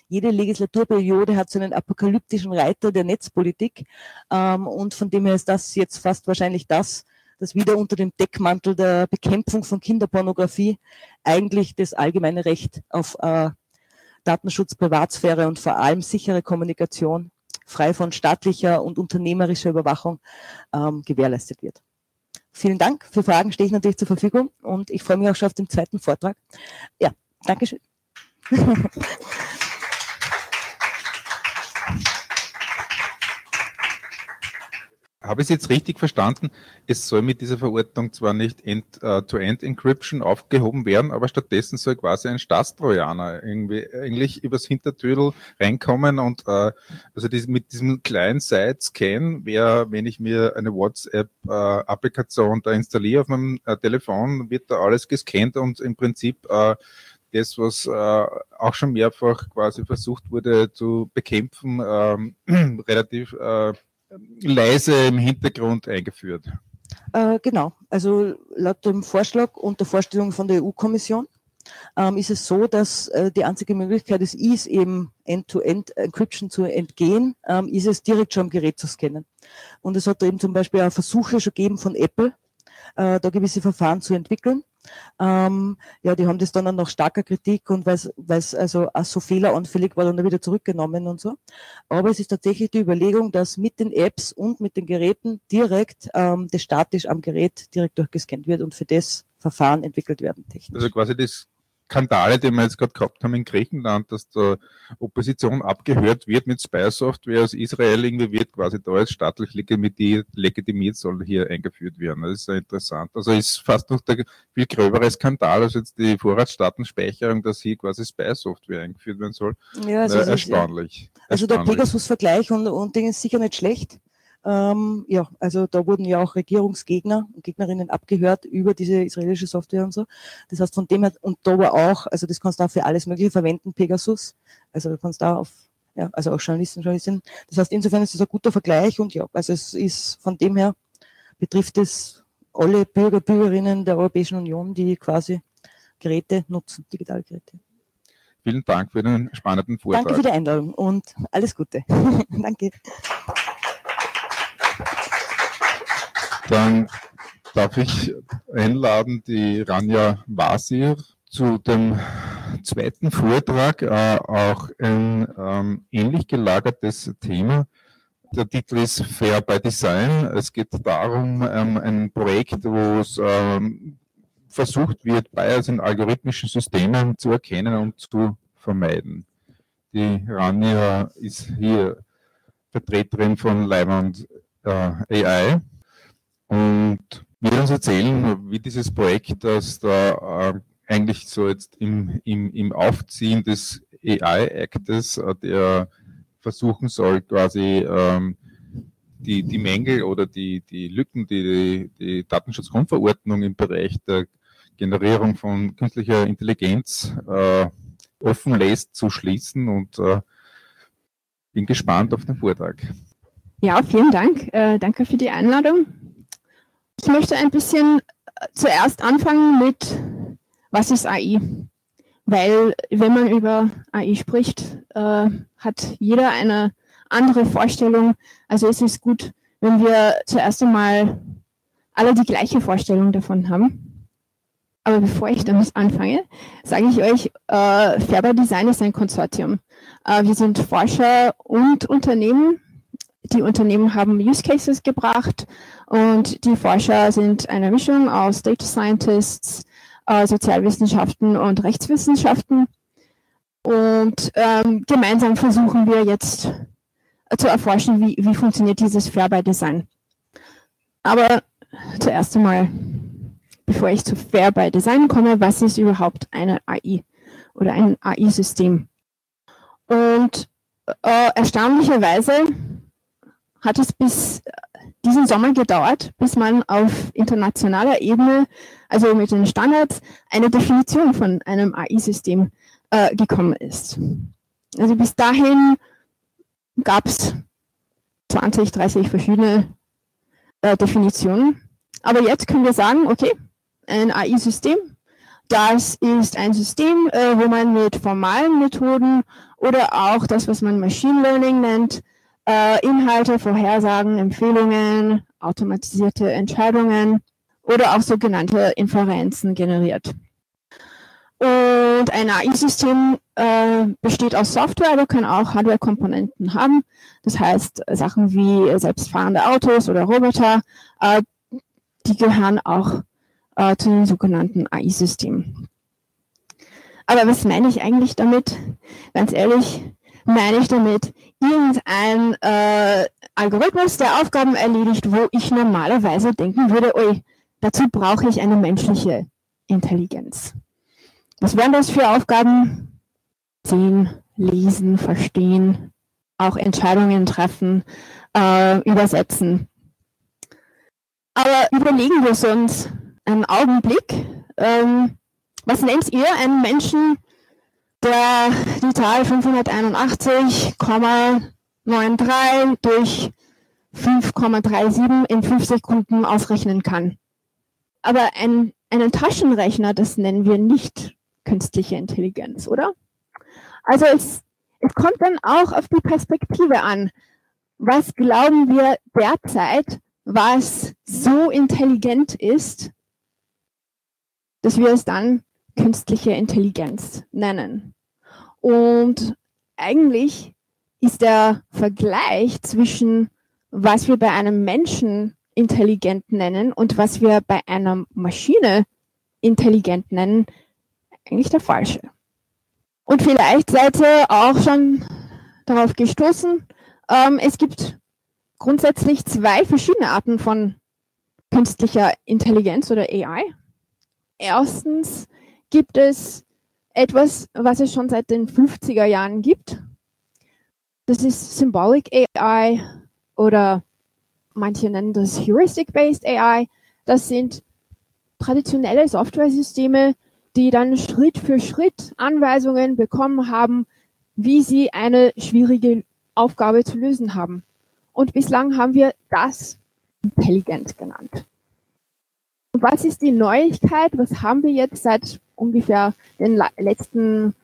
Jede Legislaturperiode hat so einen apokalyptischen Reiter der Netzpolitik. Ähm, und von dem her ist das jetzt fast wahrscheinlich das, das wieder unter dem Deckmantel der Bekämpfung von Kinderpornografie eigentlich das allgemeine Recht auf äh, Datenschutz, Privatsphäre und vor allem sichere Kommunikation frei von staatlicher und unternehmerischer Überwachung ähm, gewährleistet wird. Vielen Dank. Für Fragen stehe ich natürlich zur Verfügung und ich freue mich auch schon auf den zweiten Vortrag. Ja, Dankeschön. Habe ich es jetzt richtig verstanden? Es soll mit dieser Verordnung zwar nicht End-to-End-Encryption aufgehoben werden, aber stattdessen soll quasi ein Staatstrojaner irgendwie eigentlich übers Hintertüdel reinkommen und äh, also dies, mit diesem kleinen Side-Scan wäre, wenn ich mir eine WhatsApp-Applikation äh, da installiere auf meinem äh, Telefon, wird da alles gescannt und im Prinzip äh, das, was äh, auch schon mehrfach quasi versucht wurde zu bekämpfen, ähm, relativ äh, leise im Hintergrund eingeführt. Äh, genau, also laut dem Vorschlag und der Vorstellung von der EU-Kommission ähm, ist es so, dass äh, die einzige Möglichkeit es ist, eben End-to-End-Encryption zu entgehen, ähm, ist es direkt schon am Gerät zu scannen. Und es hat eben zum Beispiel auch Versuche schon gegeben von Apple, äh, da gewisse Verfahren zu entwickeln. Ähm, ja, die haben das dann nach starker Kritik und weil es also auch so fehleranfällig war, dann wieder zurückgenommen und so. Aber es ist tatsächlich die Überlegung, dass mit den Apps und mit den Geräten direkt ähm, das statisch am Gerät direkt durchgescannt wird und für das Verfahren entwickelt werden. Technisch. Also quasi das Skandale, die wir jetzt gerade gehabt haben in Griechenland, dass der Opposition abgehört wird mit Spy-Software aus Israel, irgendwie wird quasi da als staatlich legitimiert, soll hier eingeführt werden. Das ist ja interessant. Also ist fast noch der viel gröbere Skandal als jetzt die Vorratsdatenspeicherung, dass hier quasi Spy-Software eingeführt werden soll. Ja, also äh, erstaunlich. Also der Pegasus-Vergleich und, und Ding ist sicher nicht schlecht. Ähm, ja, also da wurden ja auch Regierungsgegner und Gegnerinnen abgehört über diese israelische Software und so. Das heißt, von dem her, und da war auch, also das kannst du auch für alles Mögliche verwenden, Pegasus. Also du kannst da auf, ja, also auch Journalisten, Journalistinnen. Das heißt, insofern ist es ein guter Vergleich und ja, also es ist von dem her betrifft es alle Bürger, Bürgerinnen der Europäischen Union, die quasi Geräte nutzen, digitale Geräte. Vielen Dank für den spannenden Vortrag. Danke für die Einladung und alles Gute. Danke. Dann darf ich einladen die Ranja Wasir zu dem zweiten Vortrag, äh, auch ein ähm, ähnlich gelagertes Thema. Der Titel ist Fair by Design. Es geht darum, ähm, ein Projekt, wo es ähm, versucht wird, Bias in algorithmischen Systemen zu erkennen und zu vermeiden. Die Rania ist hier Vertreterin von Leimand äh, AI und wird uns erzählen, wie dieses Projekt, das da äh, eigentlich so jetzt im, im, im Aufziehen des AI-Actes, äh, der versuchen soll, quasi ähm, die, die Mängel oder die, die Lücken, die die, die Datenschutzgrundverordnung im Bereich der Generierung von künstlicher Intelligenz äh, offen lässt, zu schließen und äh, bin gespannt auf den Vortrag. Ja, vielen Dank. Äh, danke für die Einladung. Ich möchte ein bisschen äh, zuerst anfangen mit, was ist AI? Weil wenn man über AI spricht, äh, hat jeder eine andere Vorstellung. Also es ist gut, wenn wir zuerst einmal alle die gleiche Vorstellung davon haben. Aber bevor ich damit anfange, sage ich euch, äh, Färber Design ist ein Konsortium. Äh, wir sind Forscher und Unternehmen. Die Unternehmen haben Use Cases gebracht und die Forscher sind eine Mischung aus Data Scientists, äh, Sozialwissenschaften und Rechtswissenschaften. Und ähm, gemeinsam versuchen wir jetzt zu erforschen, wie, wie funktioniert dieses Fair by Design. Aber zuerst einmal, bevor ich zu Fair by Design komme, was ist überhaupt eine AI oder ein AI-System? Und äh, erstaunlicherweise hat es bis diesen Sommer gedauert, bis man auf internationaler Ebene, also mit den Standards, eine Definition von einem AI-System äh, gekommen ist. Also bis dahin gab es 20, 30 verschiedene äh, Definitionen. Aber jetzt können wir sagen, okay, ein AI-System, das ist ein System, äh, wo man mit formalen Methoden oder auch das, was man Machine Learning nennt, äh, Inhalte, Vorhersagen, Empfehlungen, automatisierte Entscheidungen oder auch sogenannte Inferenzen generiert. Und ein AI-System äh, besteht aus Software, aber kann auch Hardware-Komponenten haben. Das heißt, Sachen wie selbstfahrende Autos oder Roboter, äh, die gehören auch äh, zu den sogenannten AI-Systemen. Aber was meine ich eigentlich damit? Ganz ehrlich, meine ich damit irgendein äh, Algorithmus, der Aufgaben erledigt, wo ich normalerweise denken würde, oi, dazu brauche ich eine menschliche Intelligenz. Was wären das für Aufgaben? Sehen, lesen, verstehen, auch Entscheidungen treffen, äh, übersetzen. Aber überlegen wir es uns einen Augenblick. Ähm, was nennt ihr einen Menschen, der die Zahl 581,93 durch 5,37 in 5 Sekunden ausrechnen kann? Aber ein, einen Taschenrechner, das nennen wir nicht künstliche Intelligenz, oder? Also es, es kommt dann auch auf die Perspektive an. Was glauben wir derzeit, was so intelligent ist, dass wir es dann künstliche Intelligenz nennen? Und eigentlich ist der Vergleich zwischen was wir bei einem Menschen intelligent nennen und was wir bei einer Maschine intelligent nennen, eigentlich der falsche. Und vielleicht seid ihr auch schon darauf gestoßen, ähm, es gibt grundsätzlich zwei verschiedene Arten von künstlicher Intelligenz oder AI. Erstens gibt es etwas, was es schon seit den 50er Jahren gibt. Das ist Symbolic AI oder manche nennen das Heuristic-Based AI. Das sind traditionelle Softwaresysteme, die dann Schritt für Schritt Anweisungen bekommen haben, wie sie eine schwierige Aufgabe zu lösen haben. Und bislang haben wir das intelligent genannt. Was ist die Neuigkeit? Was haben wir jetzt seit ungefähr den letzten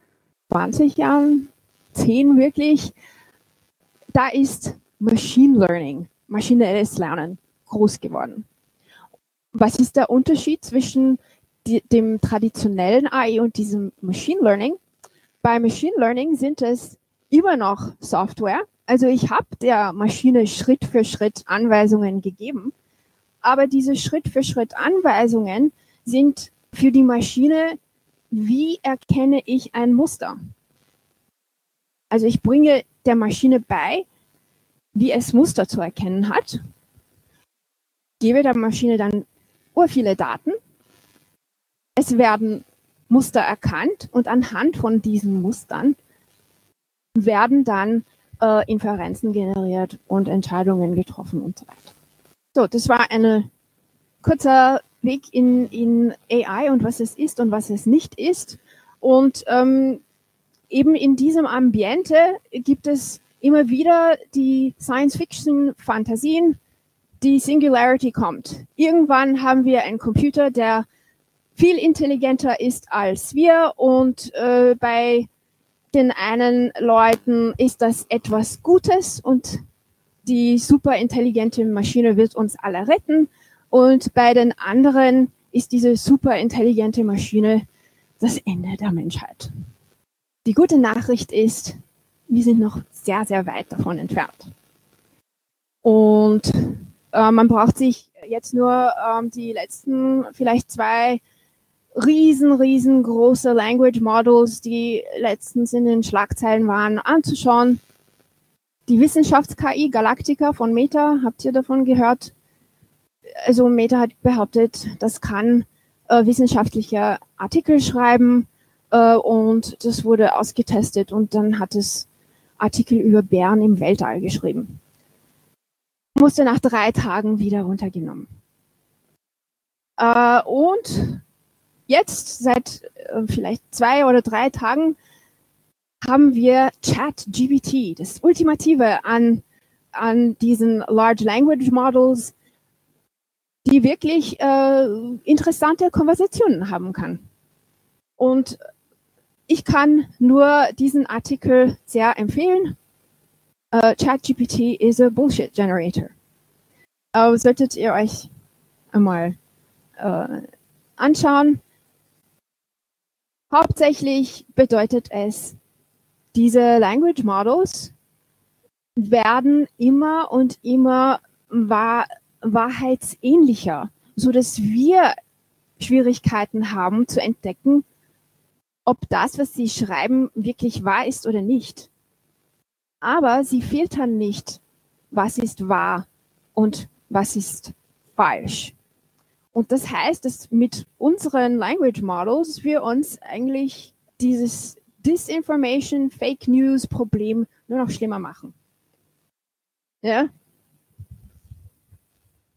20 Jahren, 10 wirklich? Da ist Machine Learning, maschinelles Lernen groß geworden. Was ist der Unterschied zwischen die, dem traditionellen AI und diesem Machine Learning. Bei Machine Learning sind es immer noch Software. Also ich habe der Maschine Schritt für Schritt Anweisungen gegeben, aber diese Schritt für Schritt Anweisungen sind für die Maschine, wie erkenne ich ein Muster? Also ich bringe der Maschine bei, wie es Muster zu erkennen hat, gebe der Maschine dann ur Daten. Es werden Muster erkannt und anhand von diesen Mustern werden dann äh, Inferenzen generiert und Entscheidungen getroffen und so weiter. So, das war ein kurzer Weg in, in AI und was es ist und was es nicht ist. Und ähm, eben in diesem Ambiente gibt es immer wieder die Science-Fiction-Fantasien, die Singularity kommt. Irgendwann haben wir einen Computer, der viel intelligenter ist als wir und äh, bei den einen Leuten ist das etwas Gutes und die superintelligente Maschine wird uns alle retten und bei den anderen ist diese superintelligente Maschine das Ende der Menschheit. Die gute Nachricht ist, wir sind noch sehr, sehr weit davon entfernt. Und äh, man braucht sich jetzt nur ähm, die letzten vielleicht zwei riesen, riesengroße Language Models, die letztens in den Schlagzeilen waren, anzuschauen. Die Wissenschafts-KI Galactica von Meta, habt ihr davon gehört? Also Meta hat behauptet, das kann äh, wissenschaftliche Artikel schreiben äh, und das wurde ausgetestet und dann hat es Artikel über Bären im Weltall geschrieben. Musste nach drei Tagen wieder runtergenommen. Äh, und jetzt, seit äh, vielleicht zwei oder drei Tagen, haben wir ChatGPT, das Ultimative an, an diesen Large Language Models, die wirklich äh, interessante Konversationen haben kann. Und ich kann nur diesen Artikel sehr empfehlen. Uh, ChatGPT is a Bullshit Generator. Uh, solltet ihr euch einmal uh, anschauen. Hauptsächlich bedeutet es, diese Language Models werden immer und immer wahr, wahrheitsähnlicher, so dass wir Schwierigkeiten haben zu entdecken, ob das, was sie schreiben, wirklich wahr ist oder nicht. Aber sie filtern nicht, was ist wahr und was ist falsch. Und das heißt, dass mit unseren Language Models wir uns eigentlich dieses Disinformation, Fake News Problem nur noch schlimmer machen. Ja?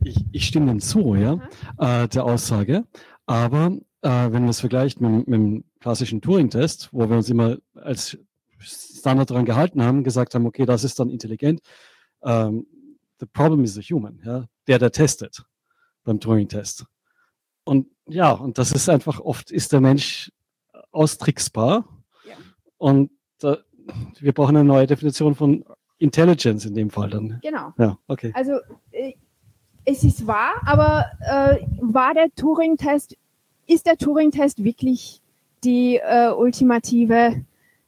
Ich, ich stimme dem zu, ja, äh, der Aussage. Aber äh, wenn man es vergleicht mit, mit dem klassischen Turing-Test, wo wir uns immer als Standard daran gehalten haben, gesagt haben, okay, das ist dann intelligent. Ähm, the problem is the human, ja, der, der testet beim Turing-Test. Und ja, und das ist einfach, oft ist der Mensch austricksbar. Und da, wir brauchen eine neue Definition von Intelligence in dem Fall dann. Genau. Ja, okay. Also äh, es ist wahr, aber äh, war der Turing-Test, ist der Turing-Test wirklich die äh, ultimative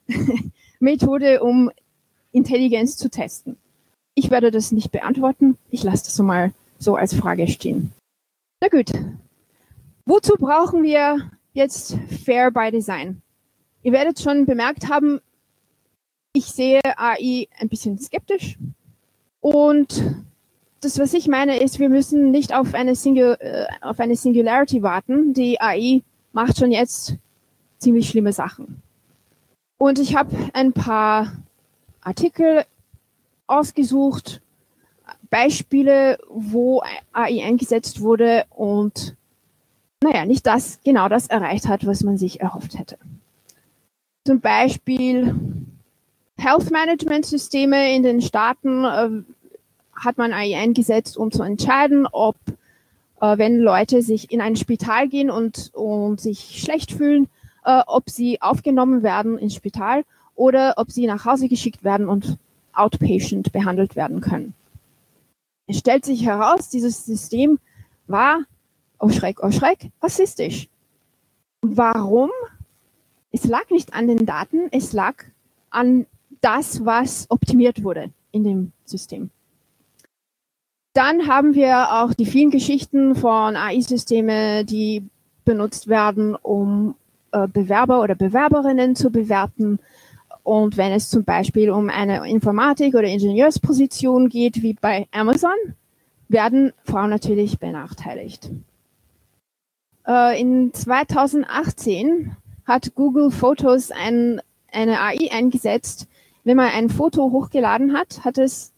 Methode, um Intelligenz zu testen? Ich werde das nicht beantworten. Ich lasse das so mal so als Frage stehen. Na gut. Wozu brauchen wir jetzt Fair by Design? Ihr werdet schon bemerkt haben, ich sehe AI ein bisschen skeptisch. Und das, was ich meine, ist, wir müssen nicht auf eine, Singu äh, auf eine Singularity warten. Die AI macht schon jetzt ziemlich schlimme Sachen. Und ich habe ein paar Artikel ausgesucht, Beispiele, wo AI eingesetzt wurde und naja, nicht das, genau das erreicht hat, was man sich erhofft hätte. Zum Beispiel Health Management Systeme in den Staaten äh, hat man eingesetzt, um zu entscheiden, ob äh, wenn Leute sich in ein Spital gehen und, und sich schlecht fühlen, äh, ob sie aufgenommen werden ins Spital oder ob sie nach Hause geschickt werden und outpatient behandelt werden können. Es stellt sich heraus, dieses System war, oh Schreck, oh Schreck, rassistisch. Warum? Es lag nicht an den Daten, es lag an das, was optimiert wurde in dem System. Dann haben wir auch die vielen Geschichten von AI-Systeme, die benutzt werden, um äh, Bewerber oder Bewerberinnen zu bewerten und wenn es zum Beispiel um eine Informatik- oder Ingenieursposition geht, wie bei Amazon, werden Frauen natürlich benachteiligt. Äh, in 2018 hat Google Fotos ein, eine AI eingesetzt. Wenn man ein Foto hochgeladen hat, hat es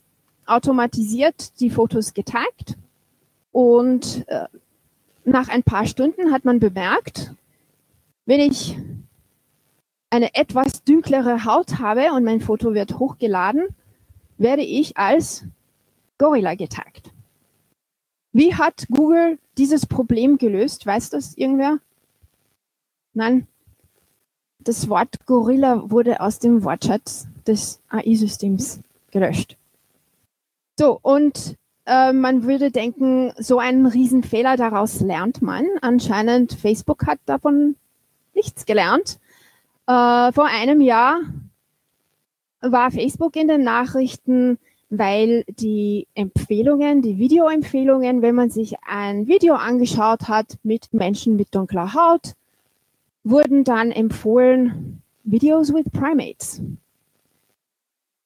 automatisiert die Fotos getaggt und äh, nach ein paar Stunden hat man bemerkt, wenn ich eine etwas dünklere Haut habe und mein Foto wird hochgeladen, werde ich als Gorilla getaggt. Wie hat Google dieses Problem gelöst? Weiß das irgendwer? Nein. Das Wort Gorilla wurde aus dem Wortschatz des AI-Systems gelöscht. So, und äh, man würde denken, so einen Riesenfehler daraus lernt man. Anscheinend Facebook hat davon nichts gelernt. Äh, vor einem Jahr war Facebook in den Nachrichten, weil die Empfehlungen, die Videoempfehlungen, wenn man sich ein Video angeschaut hat mit Menschen mit dunkler Haut, wurden dann empfohlen Videos with Primates.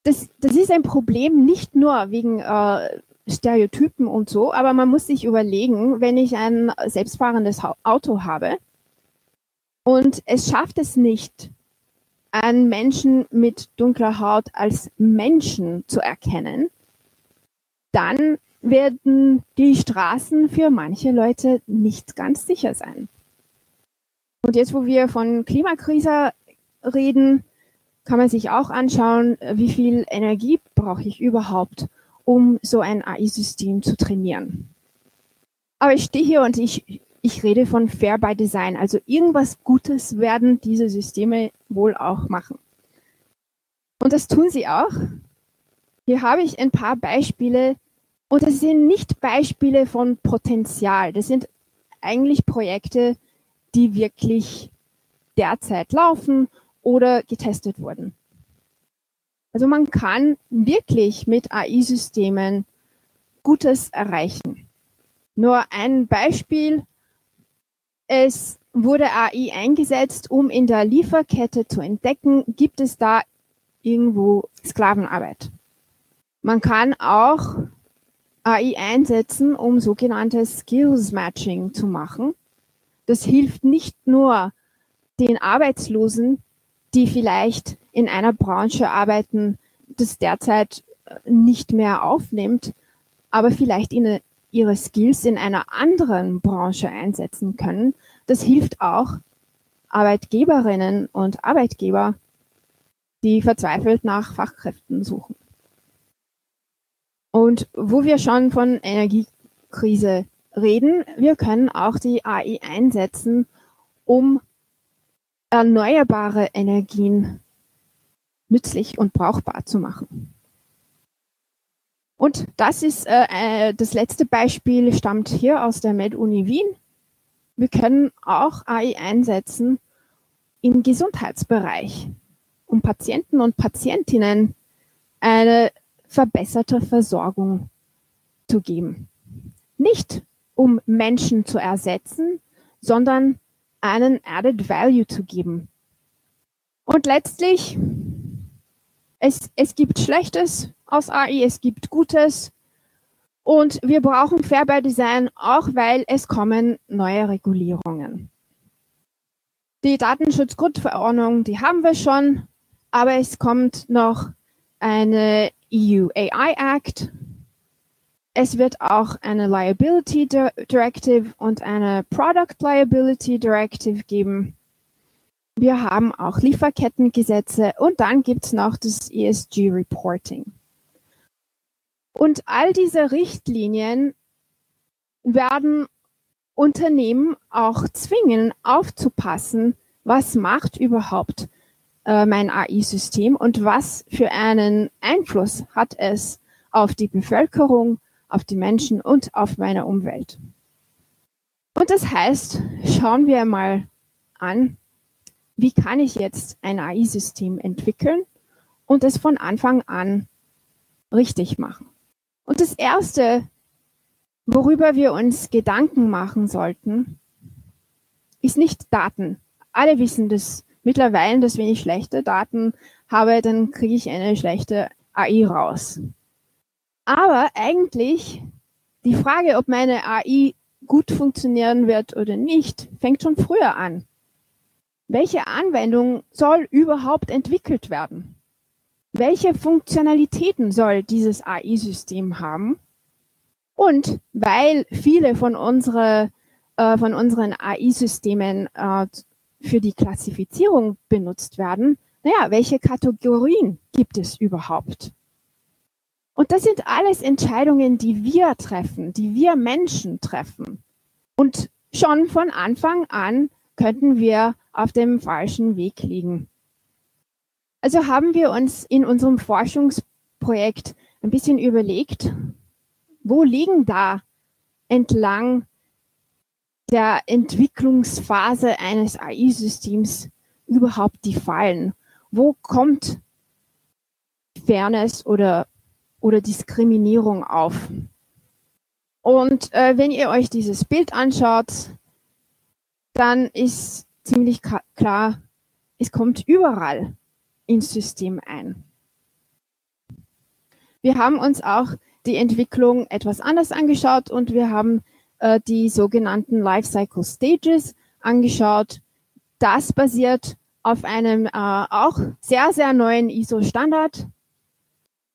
Das, das ist ein Problem nicht nur wegen äh, Stereotypen und so, aber man muss sich überlegen, wenn ich ein selbstfahrendes Auto habe und es schafft es nicht, einen Menschen mit dunkler Haut als Menschen zu erkennen, dann werden die Straßen für manche Leute nicht ganz sicher sein. Und jetzt, wo wir von Klimakrise reden, kann man sich auch anschauen, wie viel Energie brauche ich überhaupt, um so ein AI-System zu trainieren. Aber ich stehe hier und ich, ich rede von Fair by Design. Also irgendwas Gutes werden diese Systeme wohl auch machen. Und das tun sie auch. Hier habe ich ein paar Beispiele und das sind nicht Beispiele von Potenzial. Das sind eigentlich Projekte, die wirklich derzeit laufen oder getestet wurden. Also man kann wirklich mit AI-Systemen Gutes erreichen. Nur ein Beispiel. Es wurde AI eingesetzt, um in der Lieferkette zu entdecken, gibt es da irgendwo Sklavenarbeit. Man kann auch AI einsetzen, um sogenanntes Skills Matching zu machen. Das hilft nicht nur den Arbeitslosen, die vielleicht in einer Branche arbeiten, das derzeit äh, nicht mehr aufnimmt, aber vielleicht ihre, ihre Skills in einer anderen Branche einsetzen können. Das hilft auch Arbeitgeberinnen und Arbeitgeber, die verzweifelt nach Fachkräften suchen. Und wo wir schon von Energiekrise reden, wir können auch die AI einsetzen, um erneuerbare Energien nützlich und brauchbar zu machen. Und das ist äh, äh das letzte Beispiel, stammt hier aus der Med-Uni Wien. Wir können auch AI einsetzen im Gesundheitsbereich, um Patienten und Patientinnen eine verbesserte Versorgung zu geben. Nicht um Menschen zu ersetzen, sondern einen Added Value zu geben. Und letztlich es, es gibt Schlechtes aus AI, es gibt Gutes. Und wir brauchen Fair by Design auch, weil es kommen neue Regulierungen. Die Datenschutzgrundverordnung, die haben wir schon, aber es kommt noch eine EU AI Act. Es wird auch eine Liability Directive und eine Product Liability Directive geben. Wir haben auch Lieferkettengesetze und dann gibt es noch das ESG Reporting. Und all diese Richtlinien werden Unternehmen auch zwingen, aufzupassen, was macht überhaupt äh, mein AI-System und was für einen Einfluss hat es auf die Bevölkerung, auf die Menschen und auf meine Umwelt. Und das heißt, schauen wir mal an, wie kann ich jetzt ein AI-System entwickeln und es von Anfang an richtig machen. Und das Erste, worüber wir uns Gedanken machen sollten, ist nicht Daten. Alle wissen das mittlerweile, dass wenn ich schlechte Daten habe, dann kriege ich eine schlechte AI raus. Aber eigentlich die Frage, ob meine AI gut funktionieren wird oder nicht, fängt schon früher an. Welche Anwendung soll überhaupt entwickelt werden? Welche Funktionalitäten soll dieses AI-System haben? Und weil viele von, unsere, äh, von unseren AI-Systemen äh, für die Klassifizierung benutzt werden, naja, welche Kategorien gibt es überhaupt? Und das sind alles Entscheidungen, die wir treffen, die wir Menschen treffen. Und schon von Anfang an könnten wir auf dem falschen Weg liegen. Also haben wir uns in unserem Forschungsprojekt ein bisschen überlegt, wo liegen da entlang der Entwicklungsphase eines AI-Systems überhaupt die Fallen? Wo kommt Fairness oder oder Diskriminierung auf. Und äh, wenn ihr euch dieses Bild anschaut, dann ist ziemlich klar, es kommt überall ins System ein. Wir haben uns auch die Entwicklung etwas anders angeschaut und wir haben äh, die sogenannten Lifecycle Stages angeschaut. Das basiert auf einem äh, auch sehr, sehr neuen ISO-Standard.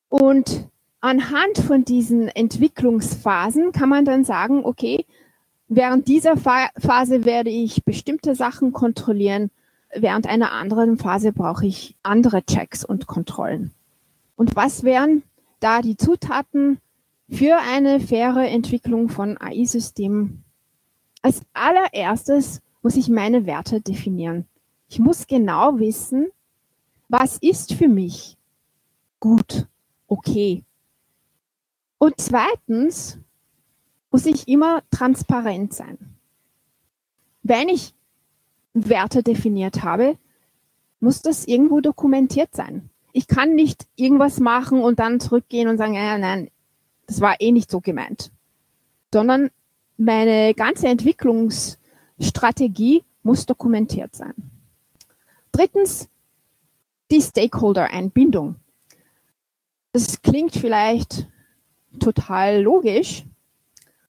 Und anhand von diesen Entwicklungsphasen kann man dann sagen, okay, während dieser Phase werde ich bestimmte Sachen kontrollieren, während einer anderen Phase brauche ich andere Checks und Kontrollen. Und was wären da die Zutaten für eine faire Entwicklung von AI-Systemen? Als allererstes muss ich meine Werte definieren. Ich muss genau wissen, was ist für mich gut, okay, und zweitens muss ich immer transparent sein. Wenn ich Werte definiert habe, muss das irgendwo dokumentiert sein. Ich kann nicht irgendwas machen und dann zurückgehen und sagen, ja, nein, das war eh nicht so gemeint. Sondern meine ganze Entwicklungsstrategie muss dokumentiert sein. Drittens, die Stakeholder-Einbindung. Das klingt vielleicht total logisch.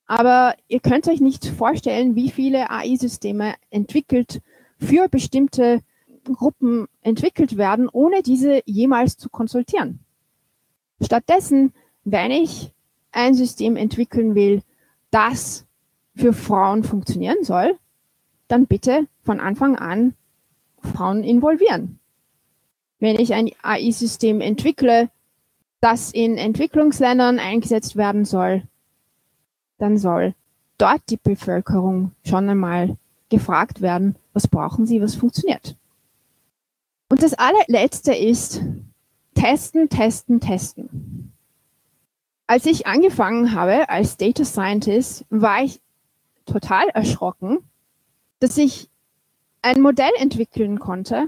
Aber ihr könnt euch nicht vorstellen, wie viele AI-Systeme entwickelt für bestimmte Gruppen entwickelt werden, ohne diese jemals zu konsultieren. Stattdessen, wenn ich ein System entwickeln will, das für Frauen funktionieren soll, dann bitte von Anfang an Frauen involvieren. Wenn ich ein AI-System entwickle, das in Entwicklungsländern eingesetzt werden soll, dann soll dort die Bevölkerung schon einmal gefragt werden, was brauchen sie, was funktioniert. Und das allerletzte ist testen, testen, testen. Als ich angefangen habe als Data Scientist, war ich total erschrocken, dass ich ein Modell entwickeln konnte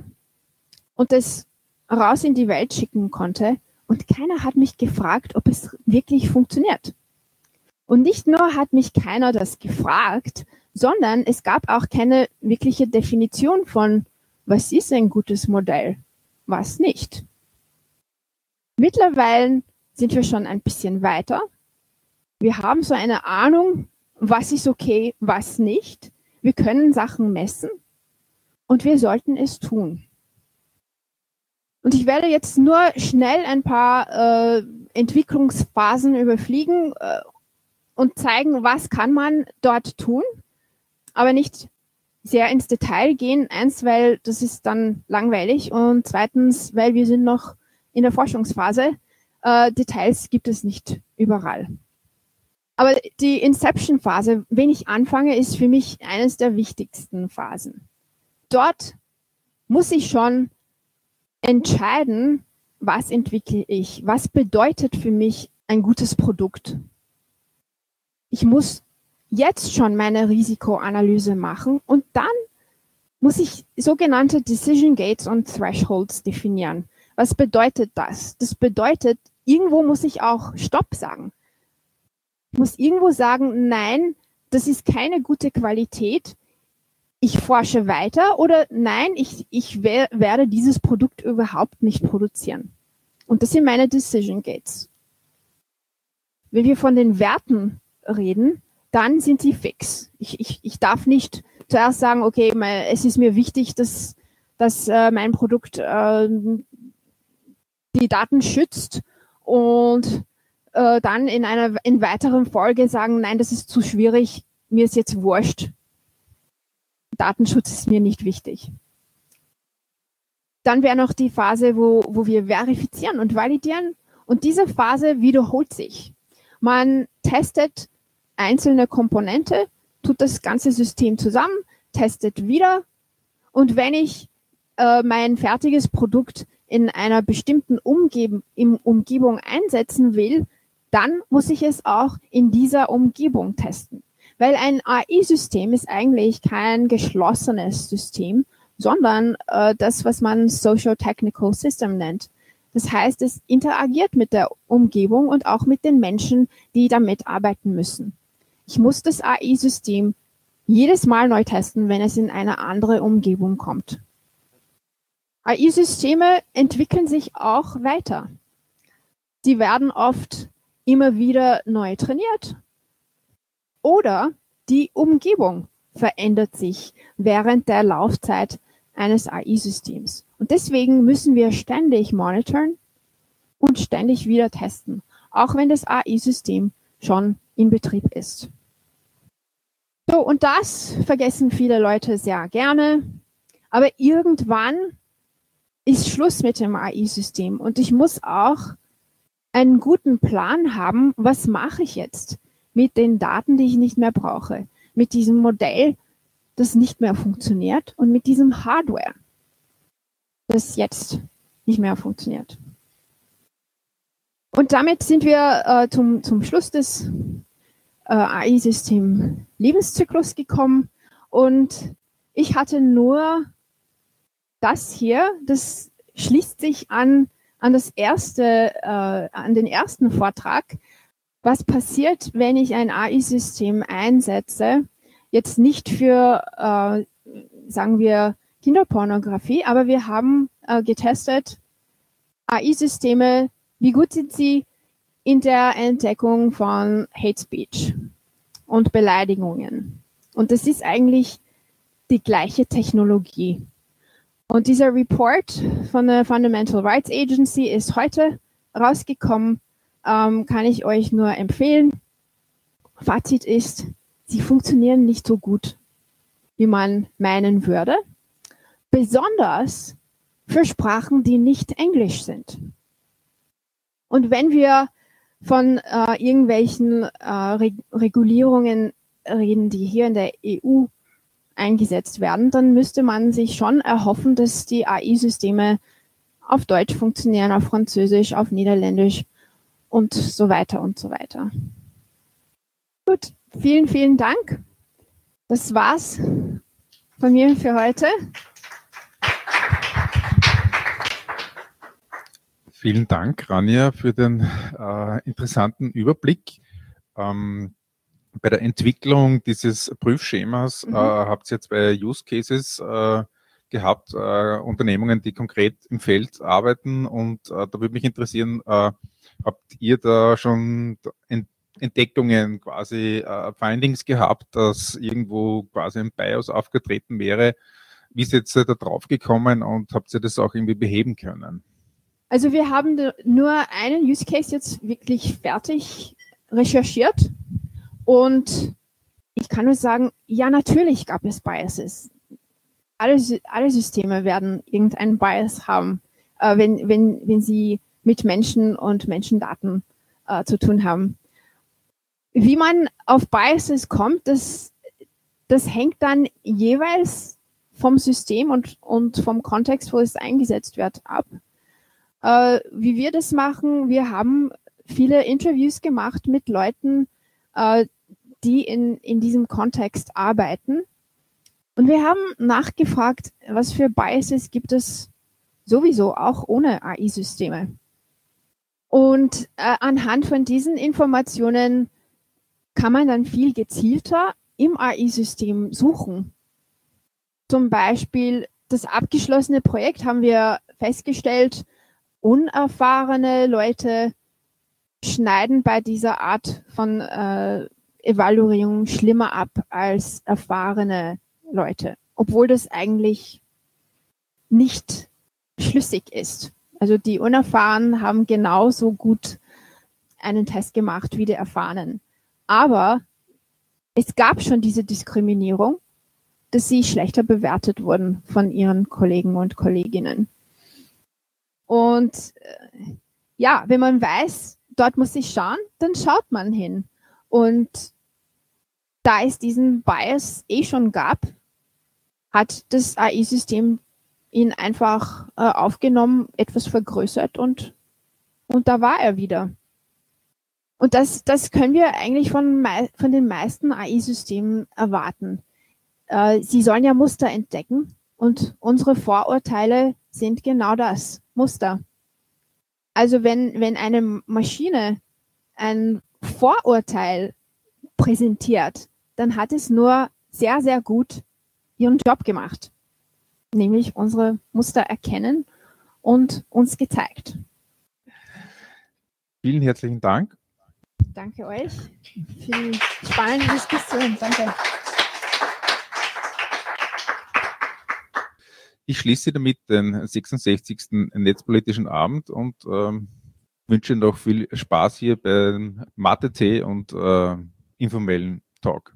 und es raus in die Welt schicken konnte und keiner hat mich gefragt, ob es wirklich funktioniert. Und nicht nur hat mich keiner das gefragt, sondern es gab auch keine wirkliche Definition von, was ist ein gutes Modell, was nicht. Mittlerweile sind wir schon ein bisschen weiter. Wir haben so eine Ahnung, was ist okay, was nicht. Wir können Sachen messen und wir sollten es tun. Und ich werde jetzt nur schnell ein paar äh, Entwicklungsphasen überfliegen äh, und zeigen, was kann man dort tun, aber nicht sehr ins Detail gehen. Eins, weil das ist dann langweilig und zweitens, weil wir sind noch in der Forschungsphase. Äh, Details gibt es nicht überall. Aber die Inception-Phase, wenn ich anfange, ist für mich eines der wichtigsten Phasen. Dort muss ich schon entscheiden, was entwickle ich, was bedeutet für mich ein gutes Produkt. Ich muss jetzt schon meine Risikoanalyse machen und dann muss ich sogenannte Decision Gates und Thresholds definieren. Was bedeutet das? Das bedeutet, irgendwo muss ich auch Stopp sagen. Ich muss irgendwo sagen, nein, das ist keine gute Qualität. Ich forsche weiter oder nein, ich, ich wer, werde dieses Produkt überhaupt nicht produzieren. Und das sind meine Decision Gates. Wenn wir von den Werten reden, dann sind sie fix. Ich, ich, ich darf nicht zuerst sagen, okay, es ist mir wichtig, dass, dass äh, mein Produkt äh, die Daten schützt und äh, dann in einer in weiteren Folge sagen, nein, das ist zu schwierig, mir ist jetzt wurscht. Datenschutz ist mir nicht wichtig. Dann wäre noch die Phase, wo, wo wir verifizieren und validieren. Und diese Phase wiederholt sich. Man testet einzelne Komponente, tut das ganze System zusammen, testet wieder. Und wenn ich äh, mein fertiges Produkt in einer bestimmten Umgeb Umgebung einsetzen will, dann muss ich es auch in dieser Umgebung testen. Weil ein AI-System ist eigentlich kein geschlossenes System, sondern äh, das, was man Social Technical System nennt. Das heißt, es interagiert mit der Umgebung und auch mit den Menschen, die damit arbeiten müssen. Ich muss das AI-System jedes Mal neu testen, wenn es in eine andere Umgebung kommt. AI-Systeme entwickeln sich auch weiter. Sie werden oft immer wieder neu trainiert oder die Umgebung verändert sich während der Laufzeit eines AI-Systems. Und deswegen müssen wir ständig monitoren und ständig wieder testen, auch wenn das AI-System schon in Betrieb ist. So, und das vergessen viele Leute sehr gerne. Aber irgendwann ist Schluss mit dem AI-System und ich muss auch einen guten Plan haben, was mache ich jetzt mit den Daten, die ich nicht mehr brauche, mit diesem Modell, das nicht mehr funktioniert und mit diesem Hardware, das jetzt nicht mehr funktioniert. Und damit sind wir äh, zum, zum Schluss des äh, AI-System Lebenszyklus gekommen und ich hatte nur das hier, das schließt sich an, an das erste, äh, an den ersten Vortrag. Was passiert, wenn ich ein AI-System einsetze? Jetzt nicht für, äh, sagen wir, Kinderpornografie, aber wir haben äh, getestet AI-Systeme, wie gut sind sie in der Entdeckung von Hate Speech und Beleidigungen. Und das ist eigentlich die gleiche Technologie. Und dieser Report von der Fundamental Rights Agency ist heute rausgekommen, ähm, kann ich euch nur empfehlen. Fazit ist, sie funktionieren nicht so gut, wie man meinen würde. Besonders für Sprachen, die nicht Englisch sind. Und wenn wir von äh, irgendwelchen äh, Re Regulierungen reden, die hier in der EU eingesetzt werden, dann müsste man sich schon erhoffen, dass die AI-Systeme auf Deutsch funktionieren, auf Französisch, auf Niederländisch und so weiter und so weiter. Gut, vielen, vielen Dank. Das war's von mir für heute. Vielen Dank, Rania, für den äh, interessanten Überblick. Ähm, bei der Entwicklung dieses Prüfschemas äh, mhm. äh, habt ihr zwei Use Cases äh, gehabt, äh, Unternehmungen, die konkret im Feld arbeiten. Und äh, da würde mich interessieren, habt ihr da schon Entdeckungen, quasi Findings gehabt, dass irgendwo quasi ein BIOS aufgetreten wäre? Wie seid ihr da drauf gekommen und habt ihr das auch irgendwie beheben können? Also wir haben nur einen Use Case jetzt wirklich fertig recherchiert und ich kann nur sagen, ja, natürlich gab es Biases. Alle, alle Systeme werden irgendeinen Bias haben, äh, wenn, wenn, wenn sie mit Menschen und Menschendaten äh, zu tun haben. Wie man auf Biases kommt, das, das hängt dann jeweils vom System und, und vom Kontext, wo es eingesetzt wird, ab. Äh, wie wir das machen, wir haben viele Interviews gemacht mit Leuten, äh, die in, in diesem Kontext arbeiten. Und wir haben nachgefragt, was für Biases gibt es sowieso auch ohne AI-Systeme. Und äh, anhand von diesen Informationen kann man dann viel gezielter im AI-System suchen. zum Beispiel das abgeschlossene Projekt haben wir festgestellt, unerfahrene Leute schneiden bei dieser Art von äh, Evaluierung schlimmer ab als erfahrene Leute, obwohl das eigentlich nicht schlüssig ist. Also die Unerfahrenen haben genauso gut einen Test gemacht wie die Erfahrenen. Aber es gab schon diese Diskriminierung, dass sie schlechter bewertet wurden von ihren Kollegen und Kolleginnen. Und äh, ja, wenn man weiß, dort muss ich schauen, dann schaut man hin. Und da es diesen Bias eh schon gab, hat das AI-System ihn einfach äh, aufgenommen, etwas vergrößert und, und da war er wieder. Und das, das können wir eigentlich von, von den meisten AI-Systemen erwarten. Äh, sie sollen ja Muster entdecken und unsere Vorurteile sind genau das, Muster. Also wenn, wenn eine Maschine ein Vorurteil präsentiert, dann hat es nur sehr, sehr gut ihren Job gemacht, nämlich unsere Muster erkennen und uns gezeigt. Vielen herzlichen Dank. Danke euch für die spannende Diskussion. Danke. Ich schließe damit den 66. Netzpolitischen Abend und ähm, wünsche noch viel Spaß hier beim Mathe-Tee und äh, informellen Talk.